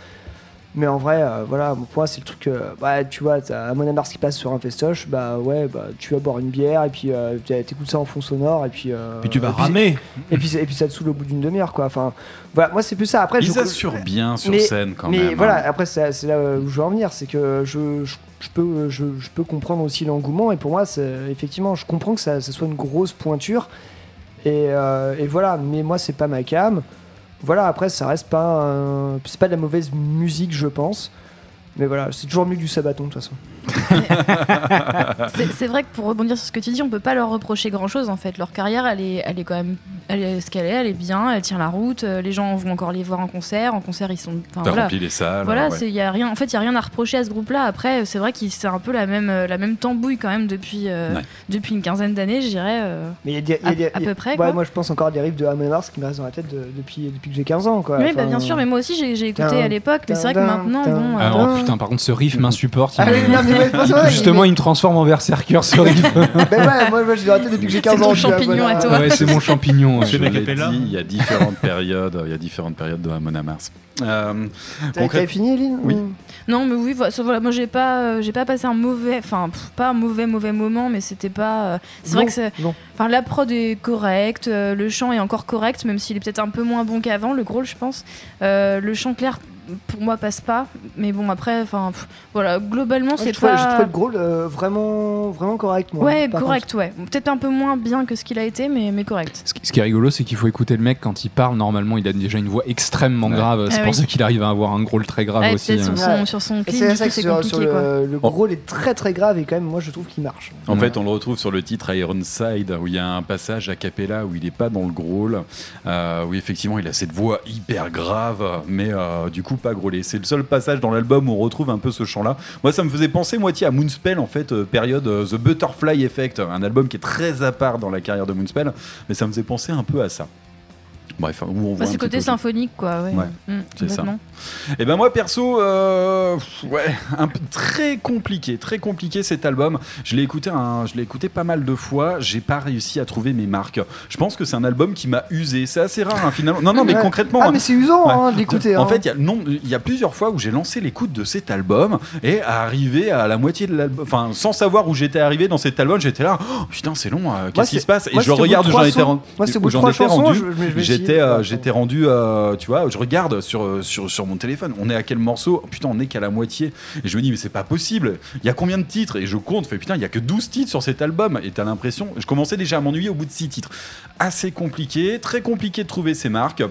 Mais en vrai, euh, voilà, pour moi, c'est le truc. euh, bah, tu vois, t'as Amon Amarth qui passe sur un festoche, bah ouais, bah tu vas boire une bière, et puis euh, t'écoutes ça en fond sonore, et puis. euh, Puis tu vas et ramer. Et puis, et puis ça te saoule au bout d'une demi-heure, quoi. Enfin, voilà, moi, c'est plus ça. Après, Ils je- assurent bien sur mais- scène quand mais même. voilà, hein. après, c'est là où je veux en venir, c'est que je, je, je peux, je, je peux comprendre aussi l'engouement, et pour moi, effectivement, je comprends que ça, ça soit une grosse pointure, et, euh, et voilà, mais moi, c'est pas ma cam. Voilà, après, ça reste pas, c'est pas de la mauvaise musique, je pense. Mais voilà, c'est toujours mieux que du sabaton de toute façon. C'est vrai que pour rebondir sur ce que tu dis, on peut pas leur reprocher grand chose en fait. Leur carrière, elle est, elle est quand même, elle est ce qu'elle est, elle est bien, elle tient la route. euh, Les gens vont encore les voir en concert. En concert, ils sont. T'as voilà. rempli les salles, Voilà, ouais. c'est- il y a rien. En fait, il y a rien à reprocher à ce groupe-là. Après, c'est vrai que c'est un peu la même, euh, la même tambouille quand même depuis, euh, Ouais. depuis une quinzaine d'années, je dirais. euh, Mais il y a des, il y a à, des- à il y a- peu près. ouais, quoi. moi, je pense encore à des riffs de Hammer Mars qui me restent dans la tête de- depuis, depuis que j'ai 15 ans. Quoi. oui, bah, Enfin, bien sûr, mais moi aussi j'ai écouté à l'époque, mais c'est vrai que maintenant, bon. Euh, putain, par contre, ce riff m'insupporte. Ah il oui, mais ouais, Justement, il me transforme en berserker ce riff. Ben ouais, moi, moi j'ai arrêté depuis que j'ai 15 ans. je suis voilà. Ouais, c'est mon champignon. ouais. Je l'ai dit, il y a différentes périodes, il y a différentes périodes de Amon Amarth. Euh, T'as concrète- t'avais fini, Eline Oui. Non, mais oui, voilà, ça, voilà, moi j'ai pas, euh, j'ai pas passé un mauvais, enfin pff, pas un mauvais mauvais moment, mais c'était pas. euh, c'est vrai que c'est, non. enfin la prod est correcte, euh, le chant est encore correct, même s'il est peut-être un peu moins bon qu'avant, le gros, je pense. Euh, le chant clair pour moi passe pas, mais bon après, enfin voilà, globalement Moi, c'est trouvé, j'ai pas. trouvé le gros euh, vraiment, vraiment correct. Moi, Ouais, correct, ouais. Peut-être un peu moins bien que ce qu'il a été, mais, mais correct. Ce qui- Ce qui est rigolo, c'est qu'il faut écouter le mec quand il parle. Normalement, il a déjà une voix extrêmement grave. C'est Ah pour oui. ça qu'il arrive à avoir un grôle très grave Ouais, aussi. peut-être sur hein. son, sur son clip, C'est sur, quoi. le, le gros, il est très très grave et quand même, moi je trouve qu'il marche. En fait, on le retrouve sur le titre Ironside, où il y a un passage a cappella où il n'est pas dans le growl, euh, où effectivement il a cette voix hyper grave, mais euh, du coup pas grôlé. C'est le seul passage dans l'album où on retrouve un peu ce chant-là. Moi, ça me faisait penser moitié à Moonspell, en fait, euh, période euh, The Butterfly Effect, un album qui est très à part dans la carrière de Moonspell, mais ça me faisait penser un peu à ça. Bref, où on voit Bah, un c'est côté symphonique quoi, ouais. Ouais, Mm, c'est ça. Et ben moi perso, euh, ouais, un peu très compliqué, très compliqué cet album. Je l'ai écouté, un, je l'ai écouté pas mal de fois. J'ai pas réussi à trouver mes marques. Je pense que c'est un album qui m'a usé. C'est assez rare hein, finalement. Non non mais Ouais. concrètement. Ah, mais c'est usant hein, d'écouter. En hein. fait, il y a y plusieurs fois où j'ai lancé l'écoute de cet album et arrivé à la moitié de l'album, enfin sans savoir où j'étais arrivé dans cet album, j'étais là, oh, putain c'est long, euh, qu'est-ce qui c'est- se passe? Et moi, je de regarde où j'en trois étais rendu. Moi, bout de j'en trois étais chansons, rendu. J'étais euh, j'étais rendu, euh, tu vois, je regarde sur, euh, sur, sur mon téléphone, on est à quel morceau? Putain, on est qu'à la moitié. Et je me dis, mais c'est pas possible. Il y a combien de titres? Et je compte, fais putain, il y a que 12 titres sur cet album. Et t'as l'impression, je commençais déjà à m'ennuyer au bout de 6 titres. Assez compliqué, très compliqué de trouver ces marques.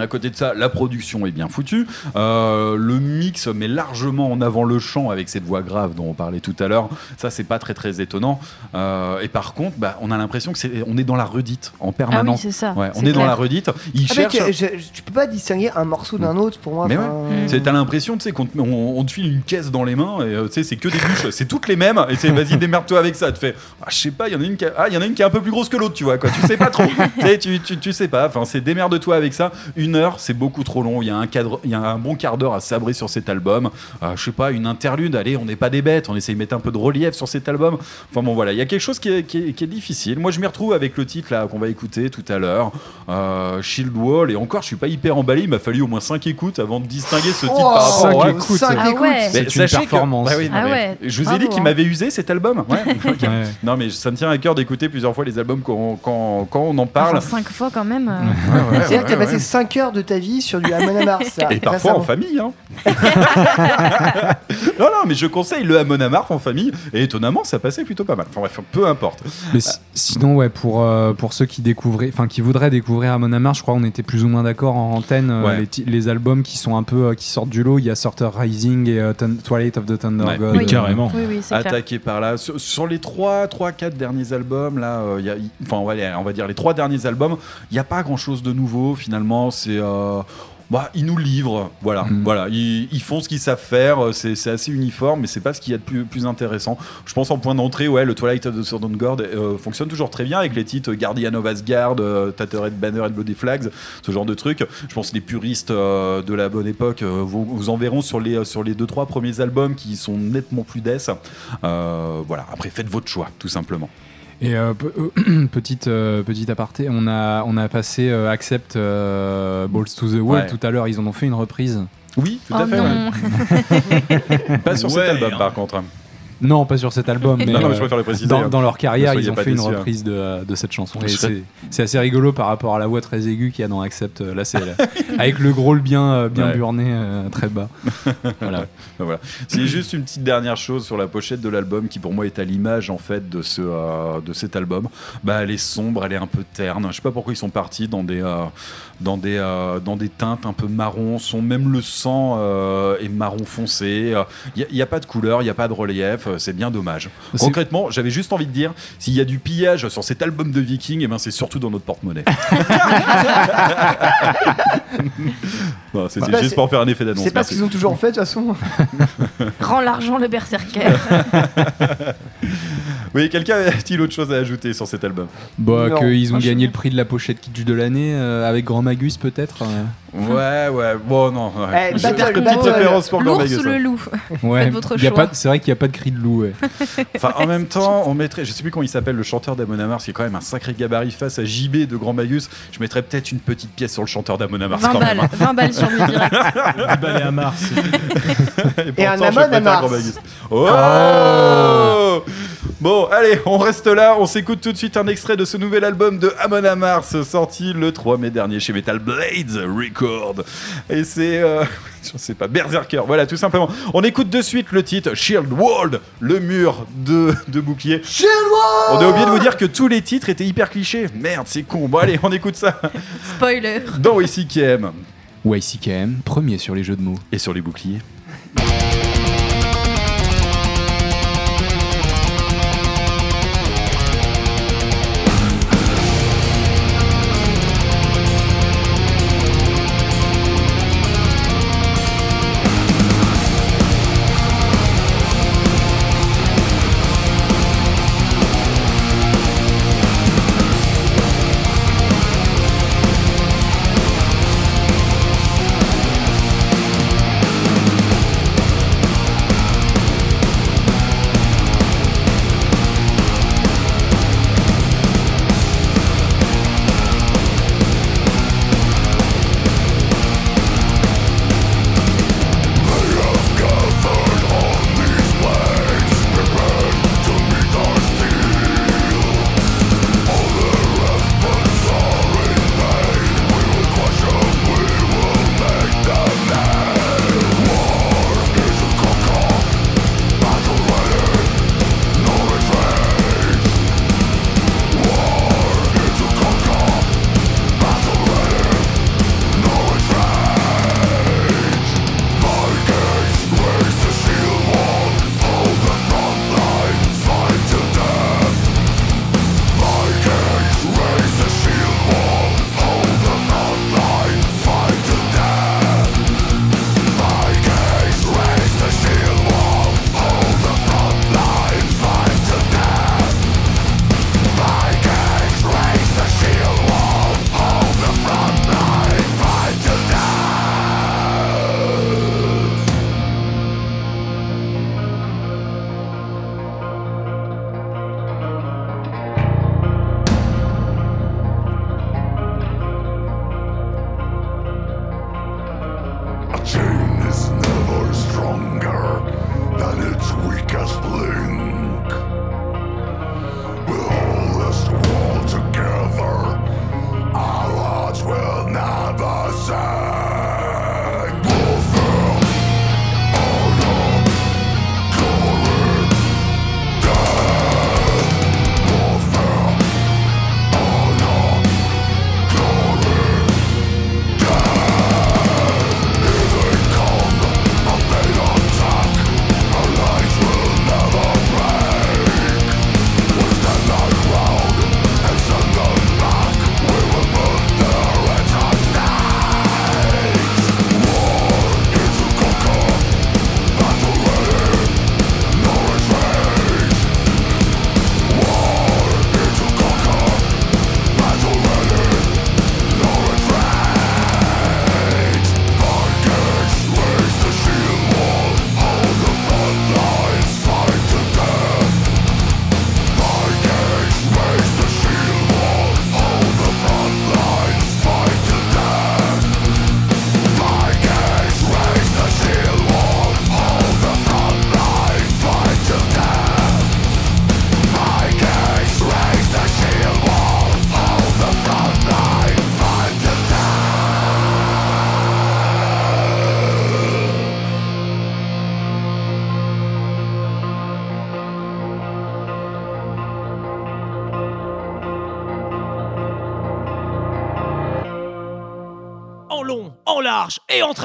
À côté de ça, la production est bien foutue. Euh, le mix met largement en avant le chant avec cette voix grave dont on parlait tout à l'heure. Ça, c'est pas très très étonnant. Euh, et par contre, bah, on a l'impression que c'est, on est dans la redite en permanence. Ah oui, c'est ça, Ouais, on est dans la redite. Ils Ah, cherchent. je- je- tu peux pas distinguer un morceau d'un autre pour moi. Mais ouais, C'est- t'as l'impression, tu sais, qu'on te- on, on te file une caisse dans les mains et tu sais, c'est que des bûches, c'est toutes les mêmes et c'est vas-y démerde-toi avec ça. Tu fais, ah, je sais pas, il y en a une qui, a- ah, il y en a une qui est un peu plus grosse que l'autre, tu vois quoi. Tu sais pas trop. tu, sais, tu, tu, tu sais pas. Enfin, c'est démerde-toi avec ça. Une heure, c'est beaucoup trop long. Il y a un cadre, il y a un bon quart d'heure à sabrer sur cet album. Euh, je sais pas, une interlude. Allez, on n'est pas des bêtes. On essaye de mettre un peu de relief sur cet album. Enfin bon, voilà, il y a quelque chose qui est, qui est- qui est difficile. Moi, je m'y retrouve avec le titre là qu'on va écouter tout à l'heure, euh, Shield Wall. Et encore, je suis pas hyper emballé. Il m'a fallu au moins 5 écoutes avant de distinguer ce titre Oh, par rapport cinq au écoutes. Cinq Ah ouais. C'est une que- performance. Bah oui, non, Ah ouais, Je vous ai dit qu'il hein. m'avait usé cet album. Ouais. Ok. Ouais. Non, mais ça me tient à cœur d'écouter plusieurs fois les albums quand, quand, quand on en parle. Enfin, cinq fois quand même. euh. Ouais, ouais, C'est-à-dire que t'as ouais, passé ouais. 5 heures de ta vie sur du Amon Amarth. ça, Et parfois en famille. Hein. non, non, mais je conseille le Amon Amarth en famille. Et étonnamment, ça passait plutôt pas mal. Enfin bref, peu importe. Mais si- sinon, ouais, pour, euh, pour ceux qui découvraient, enfin qui voudraient découvrir Amon Amarth, je crois qu'on était plus ou moins d'accord en antenne. euh, Ouais. les, les albums qui sont un peu euh, qui sortent du lot, il y a Sorter Rising et euh, Twilight of the Thunder Ouais. God. Oui, euh, carrément. Oui, oui, c'est clair. attaqué par là. Sur, sur les 3, 3, 4 derniers albums, là, euh, il y a, enfin, on va, on va dire les 3 derniers albums, il n'y a pas grand chose de nouveau finalement. C'est. euh, bah, ils nous livrent, voilà, Mm. voilà. Ils, ils font ce qu'ils savent faire. euh, C'est assez uniforme, mais c'est pas ce qu'il y a de plus, plus intéressant. Je pense en point d'entrée, ouais, le Twilight of the Sword God euh, fonctionne toujours très bien avec les titres Guardian of Asgard, euh, Tattered Banner and Bloody Flags, ce genre de trucs. Je pense que les puristes euh, de la bonne époque vous, vous en verront sur les sur les deux trois premiers albums qui sont nettement plus death. Voilà. Après, faites votre choix, tout simplement. Et euh, euh, petite euh, petite aparté, on a on a passé euh, Accept euh, Balls to the Wall Ouais. tout à l'heure. Ils en ont fait une reprise. Oui, tout Oh à fait. non. ouais. Pas sur Ouais, cet album, hein. par contre. Non, pas sur cet album, mais Non, non, mais je préfère le préciser, dans, dans leur carrière, ils ont fait une hein. reprise de, de cette chanson. Serais- c'est assez rigolo par rapport à la voix très aiguë qu'il y a dans Accept. Là, c'est avec le growl bien euh, bien Ouais. burné euh, très bas. Voilà. Ben voilà. C'est juste une petite dernière chose sur la pochette de l'album qui pour moi est à l'image en fait de ce euh, de cet album. Bah elle est sombre, elle est un peu terne. Je sais pas pourquoi ils sont partis dans des euh, dans des euh, dans des teintes un peu marron. Son même le sang euh, est marron foncé. Il n'y a, pas de couleur, il n'y a pas de relief. euh, C'est bien dommage. Concrètement, j'avais juste envie de dire s'il y a du pillage sur cet album de Viking, et ben c'est surtout dans notre porte-monnaie. C'était Bah, juste c'est- pour faire un effet d'annonce. C'est pas ce qu'ils ont toujours fait de toute façon. Rends l'argent le berserker. Oui, quelqu'un a-t-il autre chose à ajouter sur cet album? Bah, qu'ils ont gagné le prix de la pochette kitsch de l'année euh, avec Grand Magus peut-être. euh. Ouais, ouais, bon, non. Ouais. Eh, J'ai battle, quelques battle. petites références pour L'ours Gorbagues, ou le loup Ouais, Faites votre il y a choix. pas- c'est vrai qu'il n'y a pas de cri de loup. ouais. Enfin, en même temps, on mettrait, je sais plus comment il s'appelle, le chanteur d'Amon Amarth, qui est quand même un sacré gabarit face à JB de Grand Magus. Je mettrais peut-être une petite pièce sur le chanteur d'Amon Amarth 20 quand même. balles, 20 balles sur lui direct. Du balai à Mars. Et un pourtant, je Amon préfère Amarth. Grand Magus. Oh Bon, allez, on reste là. On s'écoute tout de suite un extrait de ce nouvel album de Amon Amarth, sorti le 3 mai dernier chez Metal Blades Record. Et c'est, euh, je sais pas, Berserker. Voilà, tout simplement. On écoute de suite le titre Shield Wall, le mur de, de bouclier. Shield Wall On a oublié de vous dire que tous les titres étaient hyper clichés. Merde, c'est con. Bon, allez, on écoute ça Spoiler. dans ICKM YCKM, premier sur les jeux de mots. et sur les boucliers.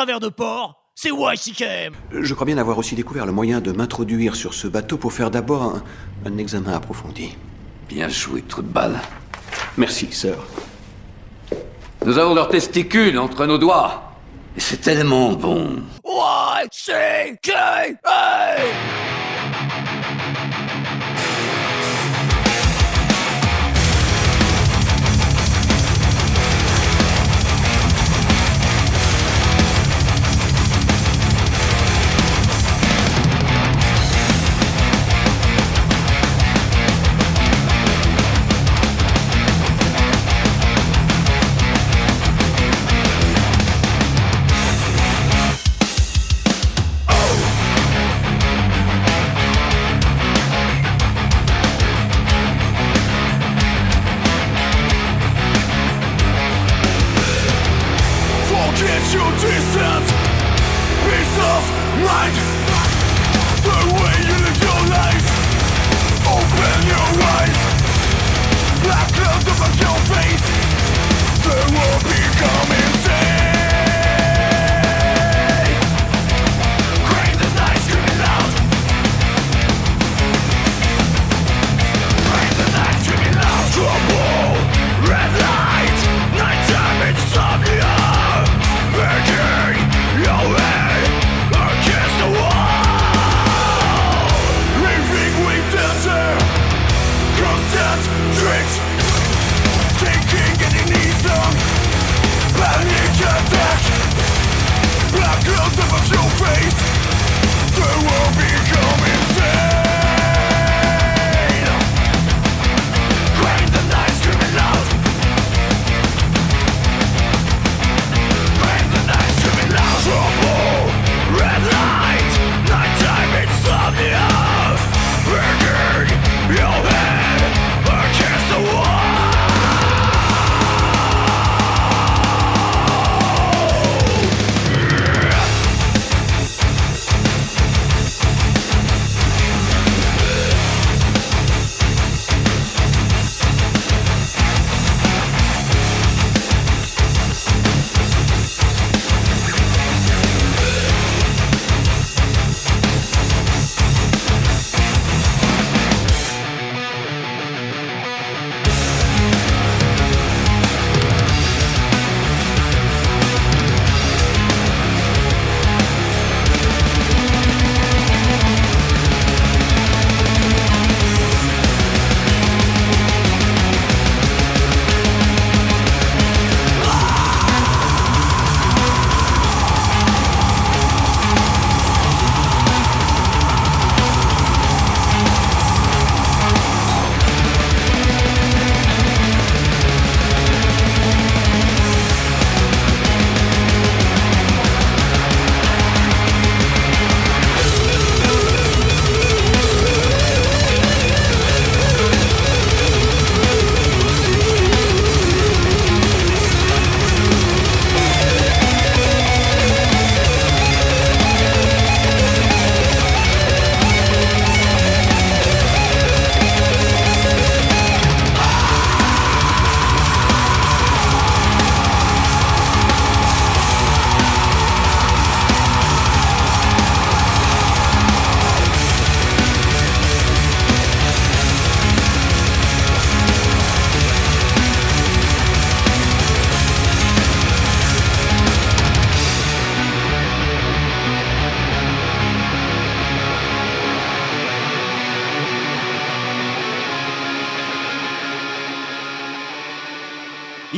Travers de port, c'est YCKM. Je crois bien avoir aussi découvert le moyen de m'introduire sur ce bateau pour faire d'abord un, un examen approfondi. Bien joué, trou de balle. Merci, sœur. Nous avons leurs testicules entre nos doigts. Et c'est tellement bon. YCKM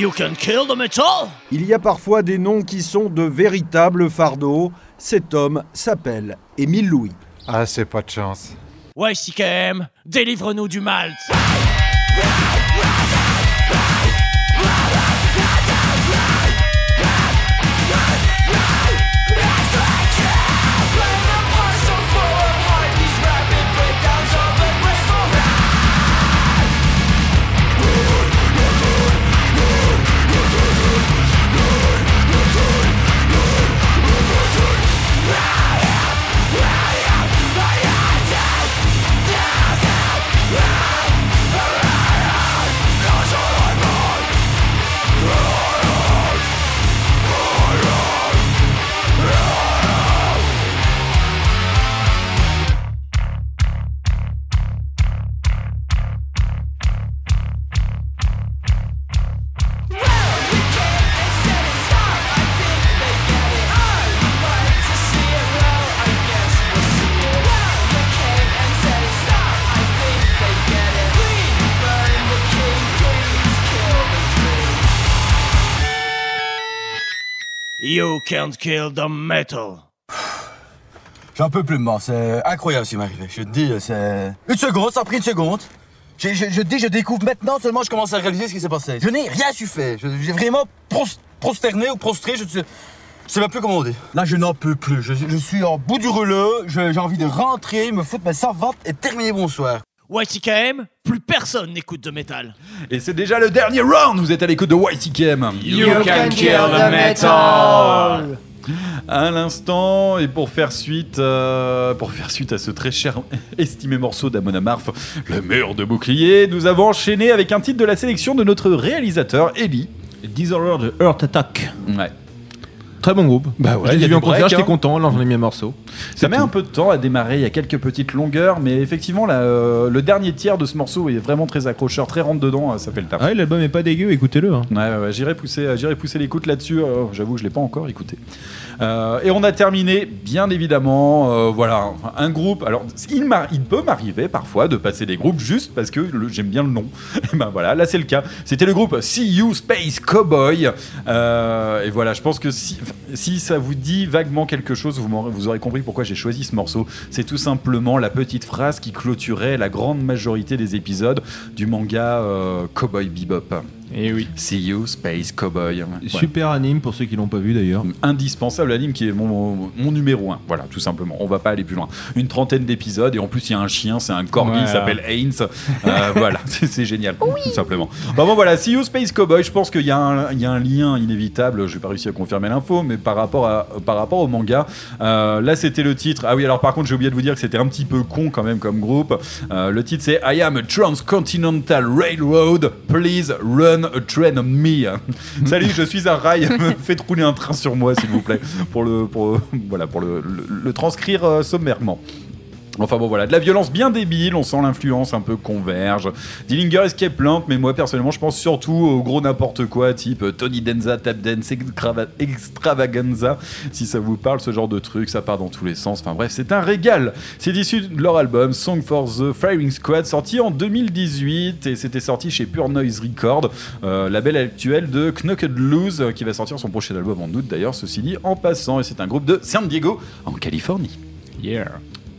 You can kill the metal? Il y a parfois des noms qui sont de véritables fardeaux. Cet homme s'appelle Émile Louis. Ah, c'est pas de chance. YCKM, délivre-nous du Malte. You can't kill the metal. J'en peux plus de c'est incroyable ce qui m'est arrivé. Je te dis, c'est. Une seconde, ça a pris une seconde. Je, te dis, je découvre maintenant seulement, je commence à réaliser ce qui s'est passé. Je n'ai rien su faire. J'ai vraiment pros- prosterné ou prostré, je ne sais, même plus comment on dit. Là, je n'en peux plus. Je, suis en bout du rouleau, j'ai envie de rentrer, me foutre ma savate et terminer bonsoir. YTKM, plus personne n'écoute de métal. Et c'est déjà le dernier round. Vous êtes à l'écoute de YTKM. You can kill the metal. À l'instant, et pour faire suite, euh, pour faire suite à ce très cher estimé morceau d'Amon Amarth, le mur de bouclier, nous avons enchaîné avec un titre de la sélection de notre réalisateur Ellie. Disordered Earth Attack. Ouais. Très bon groupe. Bah ouais, vu en concert, j'étais hein. content, là j'en ai mis un morceau. Ça met un peu de temps à démarrer, il y a quelques petites longueurs, mais effectivement, la, euh, le dernier tiers de ce morceau est vraiment très accrocheur, très rentre dedans, euh, ça fait le taf. Ah ouais, l'album est pas dégueu, écoutez-le. hein. Ouais, ouais, ouais, j'irai pousser, euh, j'irai pousser l'écoute là-dessus. euh, J'avoue, je l'ai pas encore écouté. Euh, et on a terminé, bien évidemment, euh, voilà, un groupe. Alors, il, peut m'arriver parfois de passer des groupes juste parce que j'aime bien le nom. Et ben voilà, là c'est le cas. C'était le groupe See You Space Cowboy. Euh, et voilà, je pense que si, ça vous dit vaguement quelque chose, vous, aurez compris pourquoi j'ai choisi ce morceau. C'est tout simplement la petite phrase qui clôturait la grande majorité des épisodes du manga Cowboy Bebop. Et oui. See You Space Cowboy. Ouais. Super anime pour ceux qui l'ont pas vu d'ailleurs. Indispensable anime qui est mon, mon numéro 1. Voilà, tout simplement. On va pas aller plus loin. Une trentaine d'épisodes et en plus il y a un chien, c'est un corgi, il Ouais. s'appelle Haynes. Euh, voilà, c'est génial, tout simplement. Bah bon voilà, See You Space Cowboy, je pense qu'il y, a un- il y a un lien inévitable, je n'ai pas réussi à confirmer l'info, mais par rapport, à, par rapport au manga, euh, là c'était le titre. Ah oui, alors par contre j'ai oublié de vous dire que c'était un petit peu con quand même comme groupe. Euh, le titre c'est I am a Transcontinental Railroad, please run a train on me. Salut, je suis un rail, faites rouler un train sur moi s'il vous plaît, pour le, pour, voilà, pour le, le- le transcrire euh, sommairement. Enfin bon voilà, de la violence bien débile, on sent l'influence un peu converge. Dillinger Escape Plan, mais moi personnellement je pense surtout au gros n'importe quoi, type euh, Tony Denza, Tap Dance, Extrava- Extravaganza, si ça vous parle, ce genre de truc, ça part dans tous les sens. Enfin bref, c'est un régal. C'est issu de leur album Song for the Firing Squad, sorti en 2018 et c'était sorti chez Pure Noise Record, euh, label actuel de Knucked Loose, euh, qui va sortir son prochain album en août d'ailleurs, ceci dit en passant. Et c'est un groupe de San Diego en Californie. Yeah.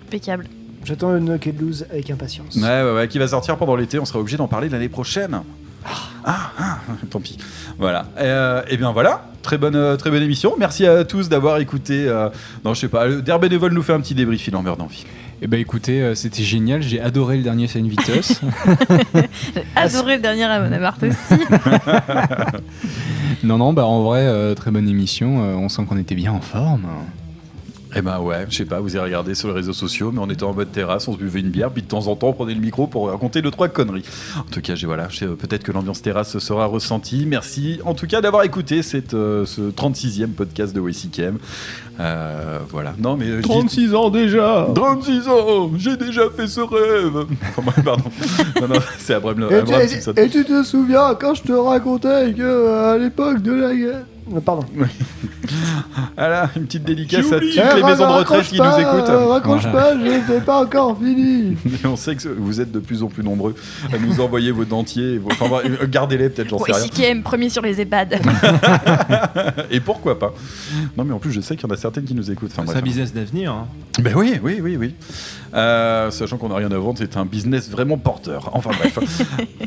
Impeccable. J'attends le Knock Loose avec impatience. Ouais, ouais, ouais, qui va sortir pendant l'été. On sera obligé d'en parler l'année prochaine. Ah, ah, tant pis. Voilà. Euh, et bien voilà. Très bonne, euh, très bonne émission. Merci à tous d'avoir écouté. euh, non, je sais pas. Der Bénévole nous fait un petit débrief. Il en meurt d'envie. Eh ben écoutez, euh, c'était génial, j'ai adoré le dernier Saint Vitus. J'ai adoré le dernier Amon aussi. non, non, bah en vrai, euh, très bonne émission, euh, on sent qu'on était bien en forme. Eh ben ouais, je sais pas, vous avez regardé sur les réseaux sociaux, mais on était en mode terrasse, on se buvait une bière, puis de temps en temps on prenait le micro pour raconter deux trois conneries. En tout cas, j'ai voilà, j'ai- peut-être que l'ambiance terrasse sera ressentie. Merci en tout cas d'avoir écouté cette, euh, ce 36e podcast de WCKM. Euh, voilà. Non mais je dis- 36 ans déjà 36 ans, j'ai déjà fait ce rêve. Pardon. Non, non, c'est Abraham, Et Abraham tu, Simpson. et tu te souviens quand je te racontais que euh, à l'époque de la guerre. Euh, Pardon. Voilà, une petite dédicace à toutes Eh, les maisons de retraite qui pas, nous écoutent. euh, raccroche pas, je n'ai pas encore fini. Et on sait que vous êtes de plus en plus nombreux à nous envoyer vos dentiers. vos- Enfin, bref, gardez-les peut-être, j'en sais rien. CKM, premier sur les EHPAD. Et pourquoi pas Non, mais en plus, je sais qu'il y en a certaines qui nous écoutent. Enfin, C'est un business d'avenir. hein. Ben oui, oui, oui, oui. Euh, sachant qu'on n'a rien à vendre, c'est un business vraiment porteur. Enfin bref.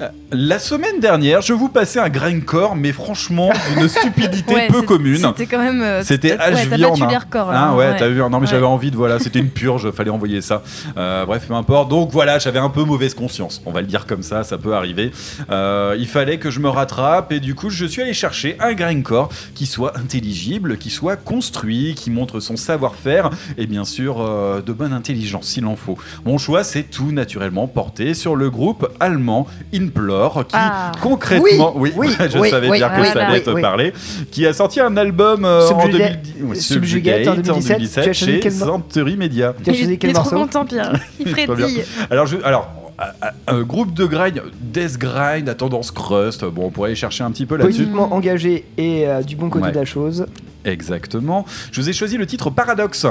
Euh, La semaine dernière, je vous passais un grindcore, mais franchement, d'une stupidité Ouais, peu commune. C'était quand même. euh, C'était t'as- ouais, H t'as viande. battu les hein. records, Ah ouais, ouais. t'as vu. Non mais j'avais envie de voilà, c'était une purge, fallait envoyer ça. Euh, bref, peu importe. Donc voilà, j'avais un peu mauvaise conscience. On va le dire comme ça, ça peut arriver. Euh, il fallait que je me rattrape et du coup, je suis allé chercher un grindcore qui soit intelligible, qui soit construit, qui montre son savoir-faire et bien sûr euh, de bonne intelligence s'il en faut. Mon choix, c'est tout naturellement porté sur le groupe allemand Implore qui Ah. concrètement, Oui, oui, oui, je oui, savais oui, dire que ça allait oui, te oui. parler, qui a sorti un album euh, en Subjugate- 2010 ouais, Subjugate en 2017. Tu as chez quel Century Media. Tu as Il, quel il est trop content, Pierre. Il frétille. Alors, je, alors un- un groupe de grind, death grind à tendance crust. Bon, on pourrait aller chercher un petit peu là-dessus. Politiquement engagé et euh, du bon côté Ouais. de la chose. Exactement. Je vous ai choisi le titre Paradoxe.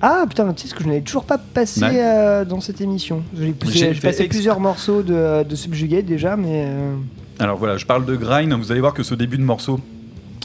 Ah putain, sais ce que je n'avais toujours pas passé Ouais. euh, dans cette émission. J'ai passé plusieurs morceaux de, de Subjugate déjà, mais. euh, Alors voilà, je parle de grind. Vous allez voir que ce début de morceau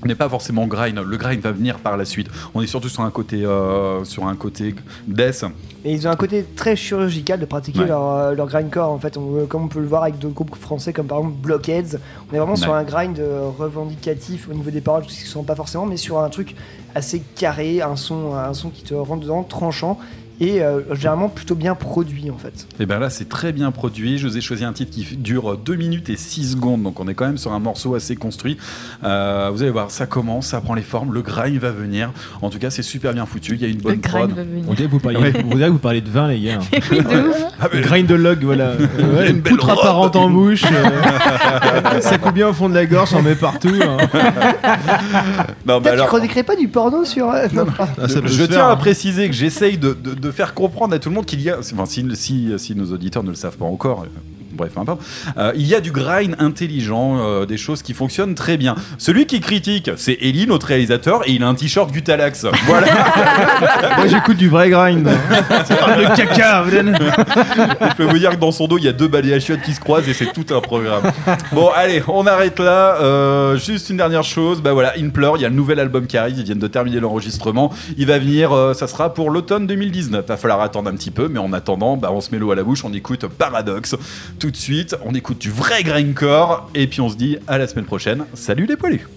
n'est pas forcément grind, le grind va venir par la suite. On est surtout sur un côté, euh, sur un côté death. Et ils ont un côté très chirurgical de pratiquer Ouais. leur, euh, leur grindcore en fait, on- comme on peut le voir avec d'autres groupes français comme par exemple Blockheads. On est vraiment sur un grind euh, revendicatif au niveau des paroles, ce qui ne sont pas forcément, mais sur un truc assez carré, un son, un son qui te rentre dedans, tranchant et euh, généralement plutôt bien produit en fait. Et bien là, c'est très bien produit. Je vous ai choisi un titre qui dure 2 minutes et 6 secondes, donc on est quand même sur un morceau assez construit. Euh, vous allez voir, ça commence, ça prend les formes, le grind va venir. En tout cas, c'est super bien foutu. Il y a une bonne grind prod. va venir. On dirait que vous parliez, Ouais. vous dirait que vous parlez de vin, les gars. Oui, de ouf. Ah, mais- voilà. Il y a Ouais, une poutre robe. apparente en bouche. euh, ça coupe bien au fond de la gorge, on met partout. hein. Non, mais Peut-être alors- tu pas du porno sur. non, je tiens faire, à hein. préciser que j'essaye de, de- de faire comprendre à tout le monde qu'il y a, enfin, si, si, si nos auditeurs ne le savent pas encore, euh, bref, peu importe, euh, il y a du grind intelligent, euh, des choses qui fonctionnent très bien. Celui qui critique, c'est Eli, notre réalisateur, et il a un t-shirt Gutalax. Voilà. Moi, j'écoute du vrai grind. Ça parle de caca. Je peux vous dire que dans son dos, il y a deux balais à chiottes qui se croisent et c'est tout un programme. Bon, allez, on arrête là. Euh, juste une dernière chose. Bah voilà, Implore, il y a le nouvel album qui arrive. Ils viennent de terminer l'enregistrement. Il va venir, ça sera pour l'automne 2019. Va falloir attendre un petit peu, mais en attendant, bah, on se met l'eau à la bouche. On écoute Paradox tout de suite. On écoute du vrai grindcore. Et puis on se dit à la semaine prochaine. Salut les poilus!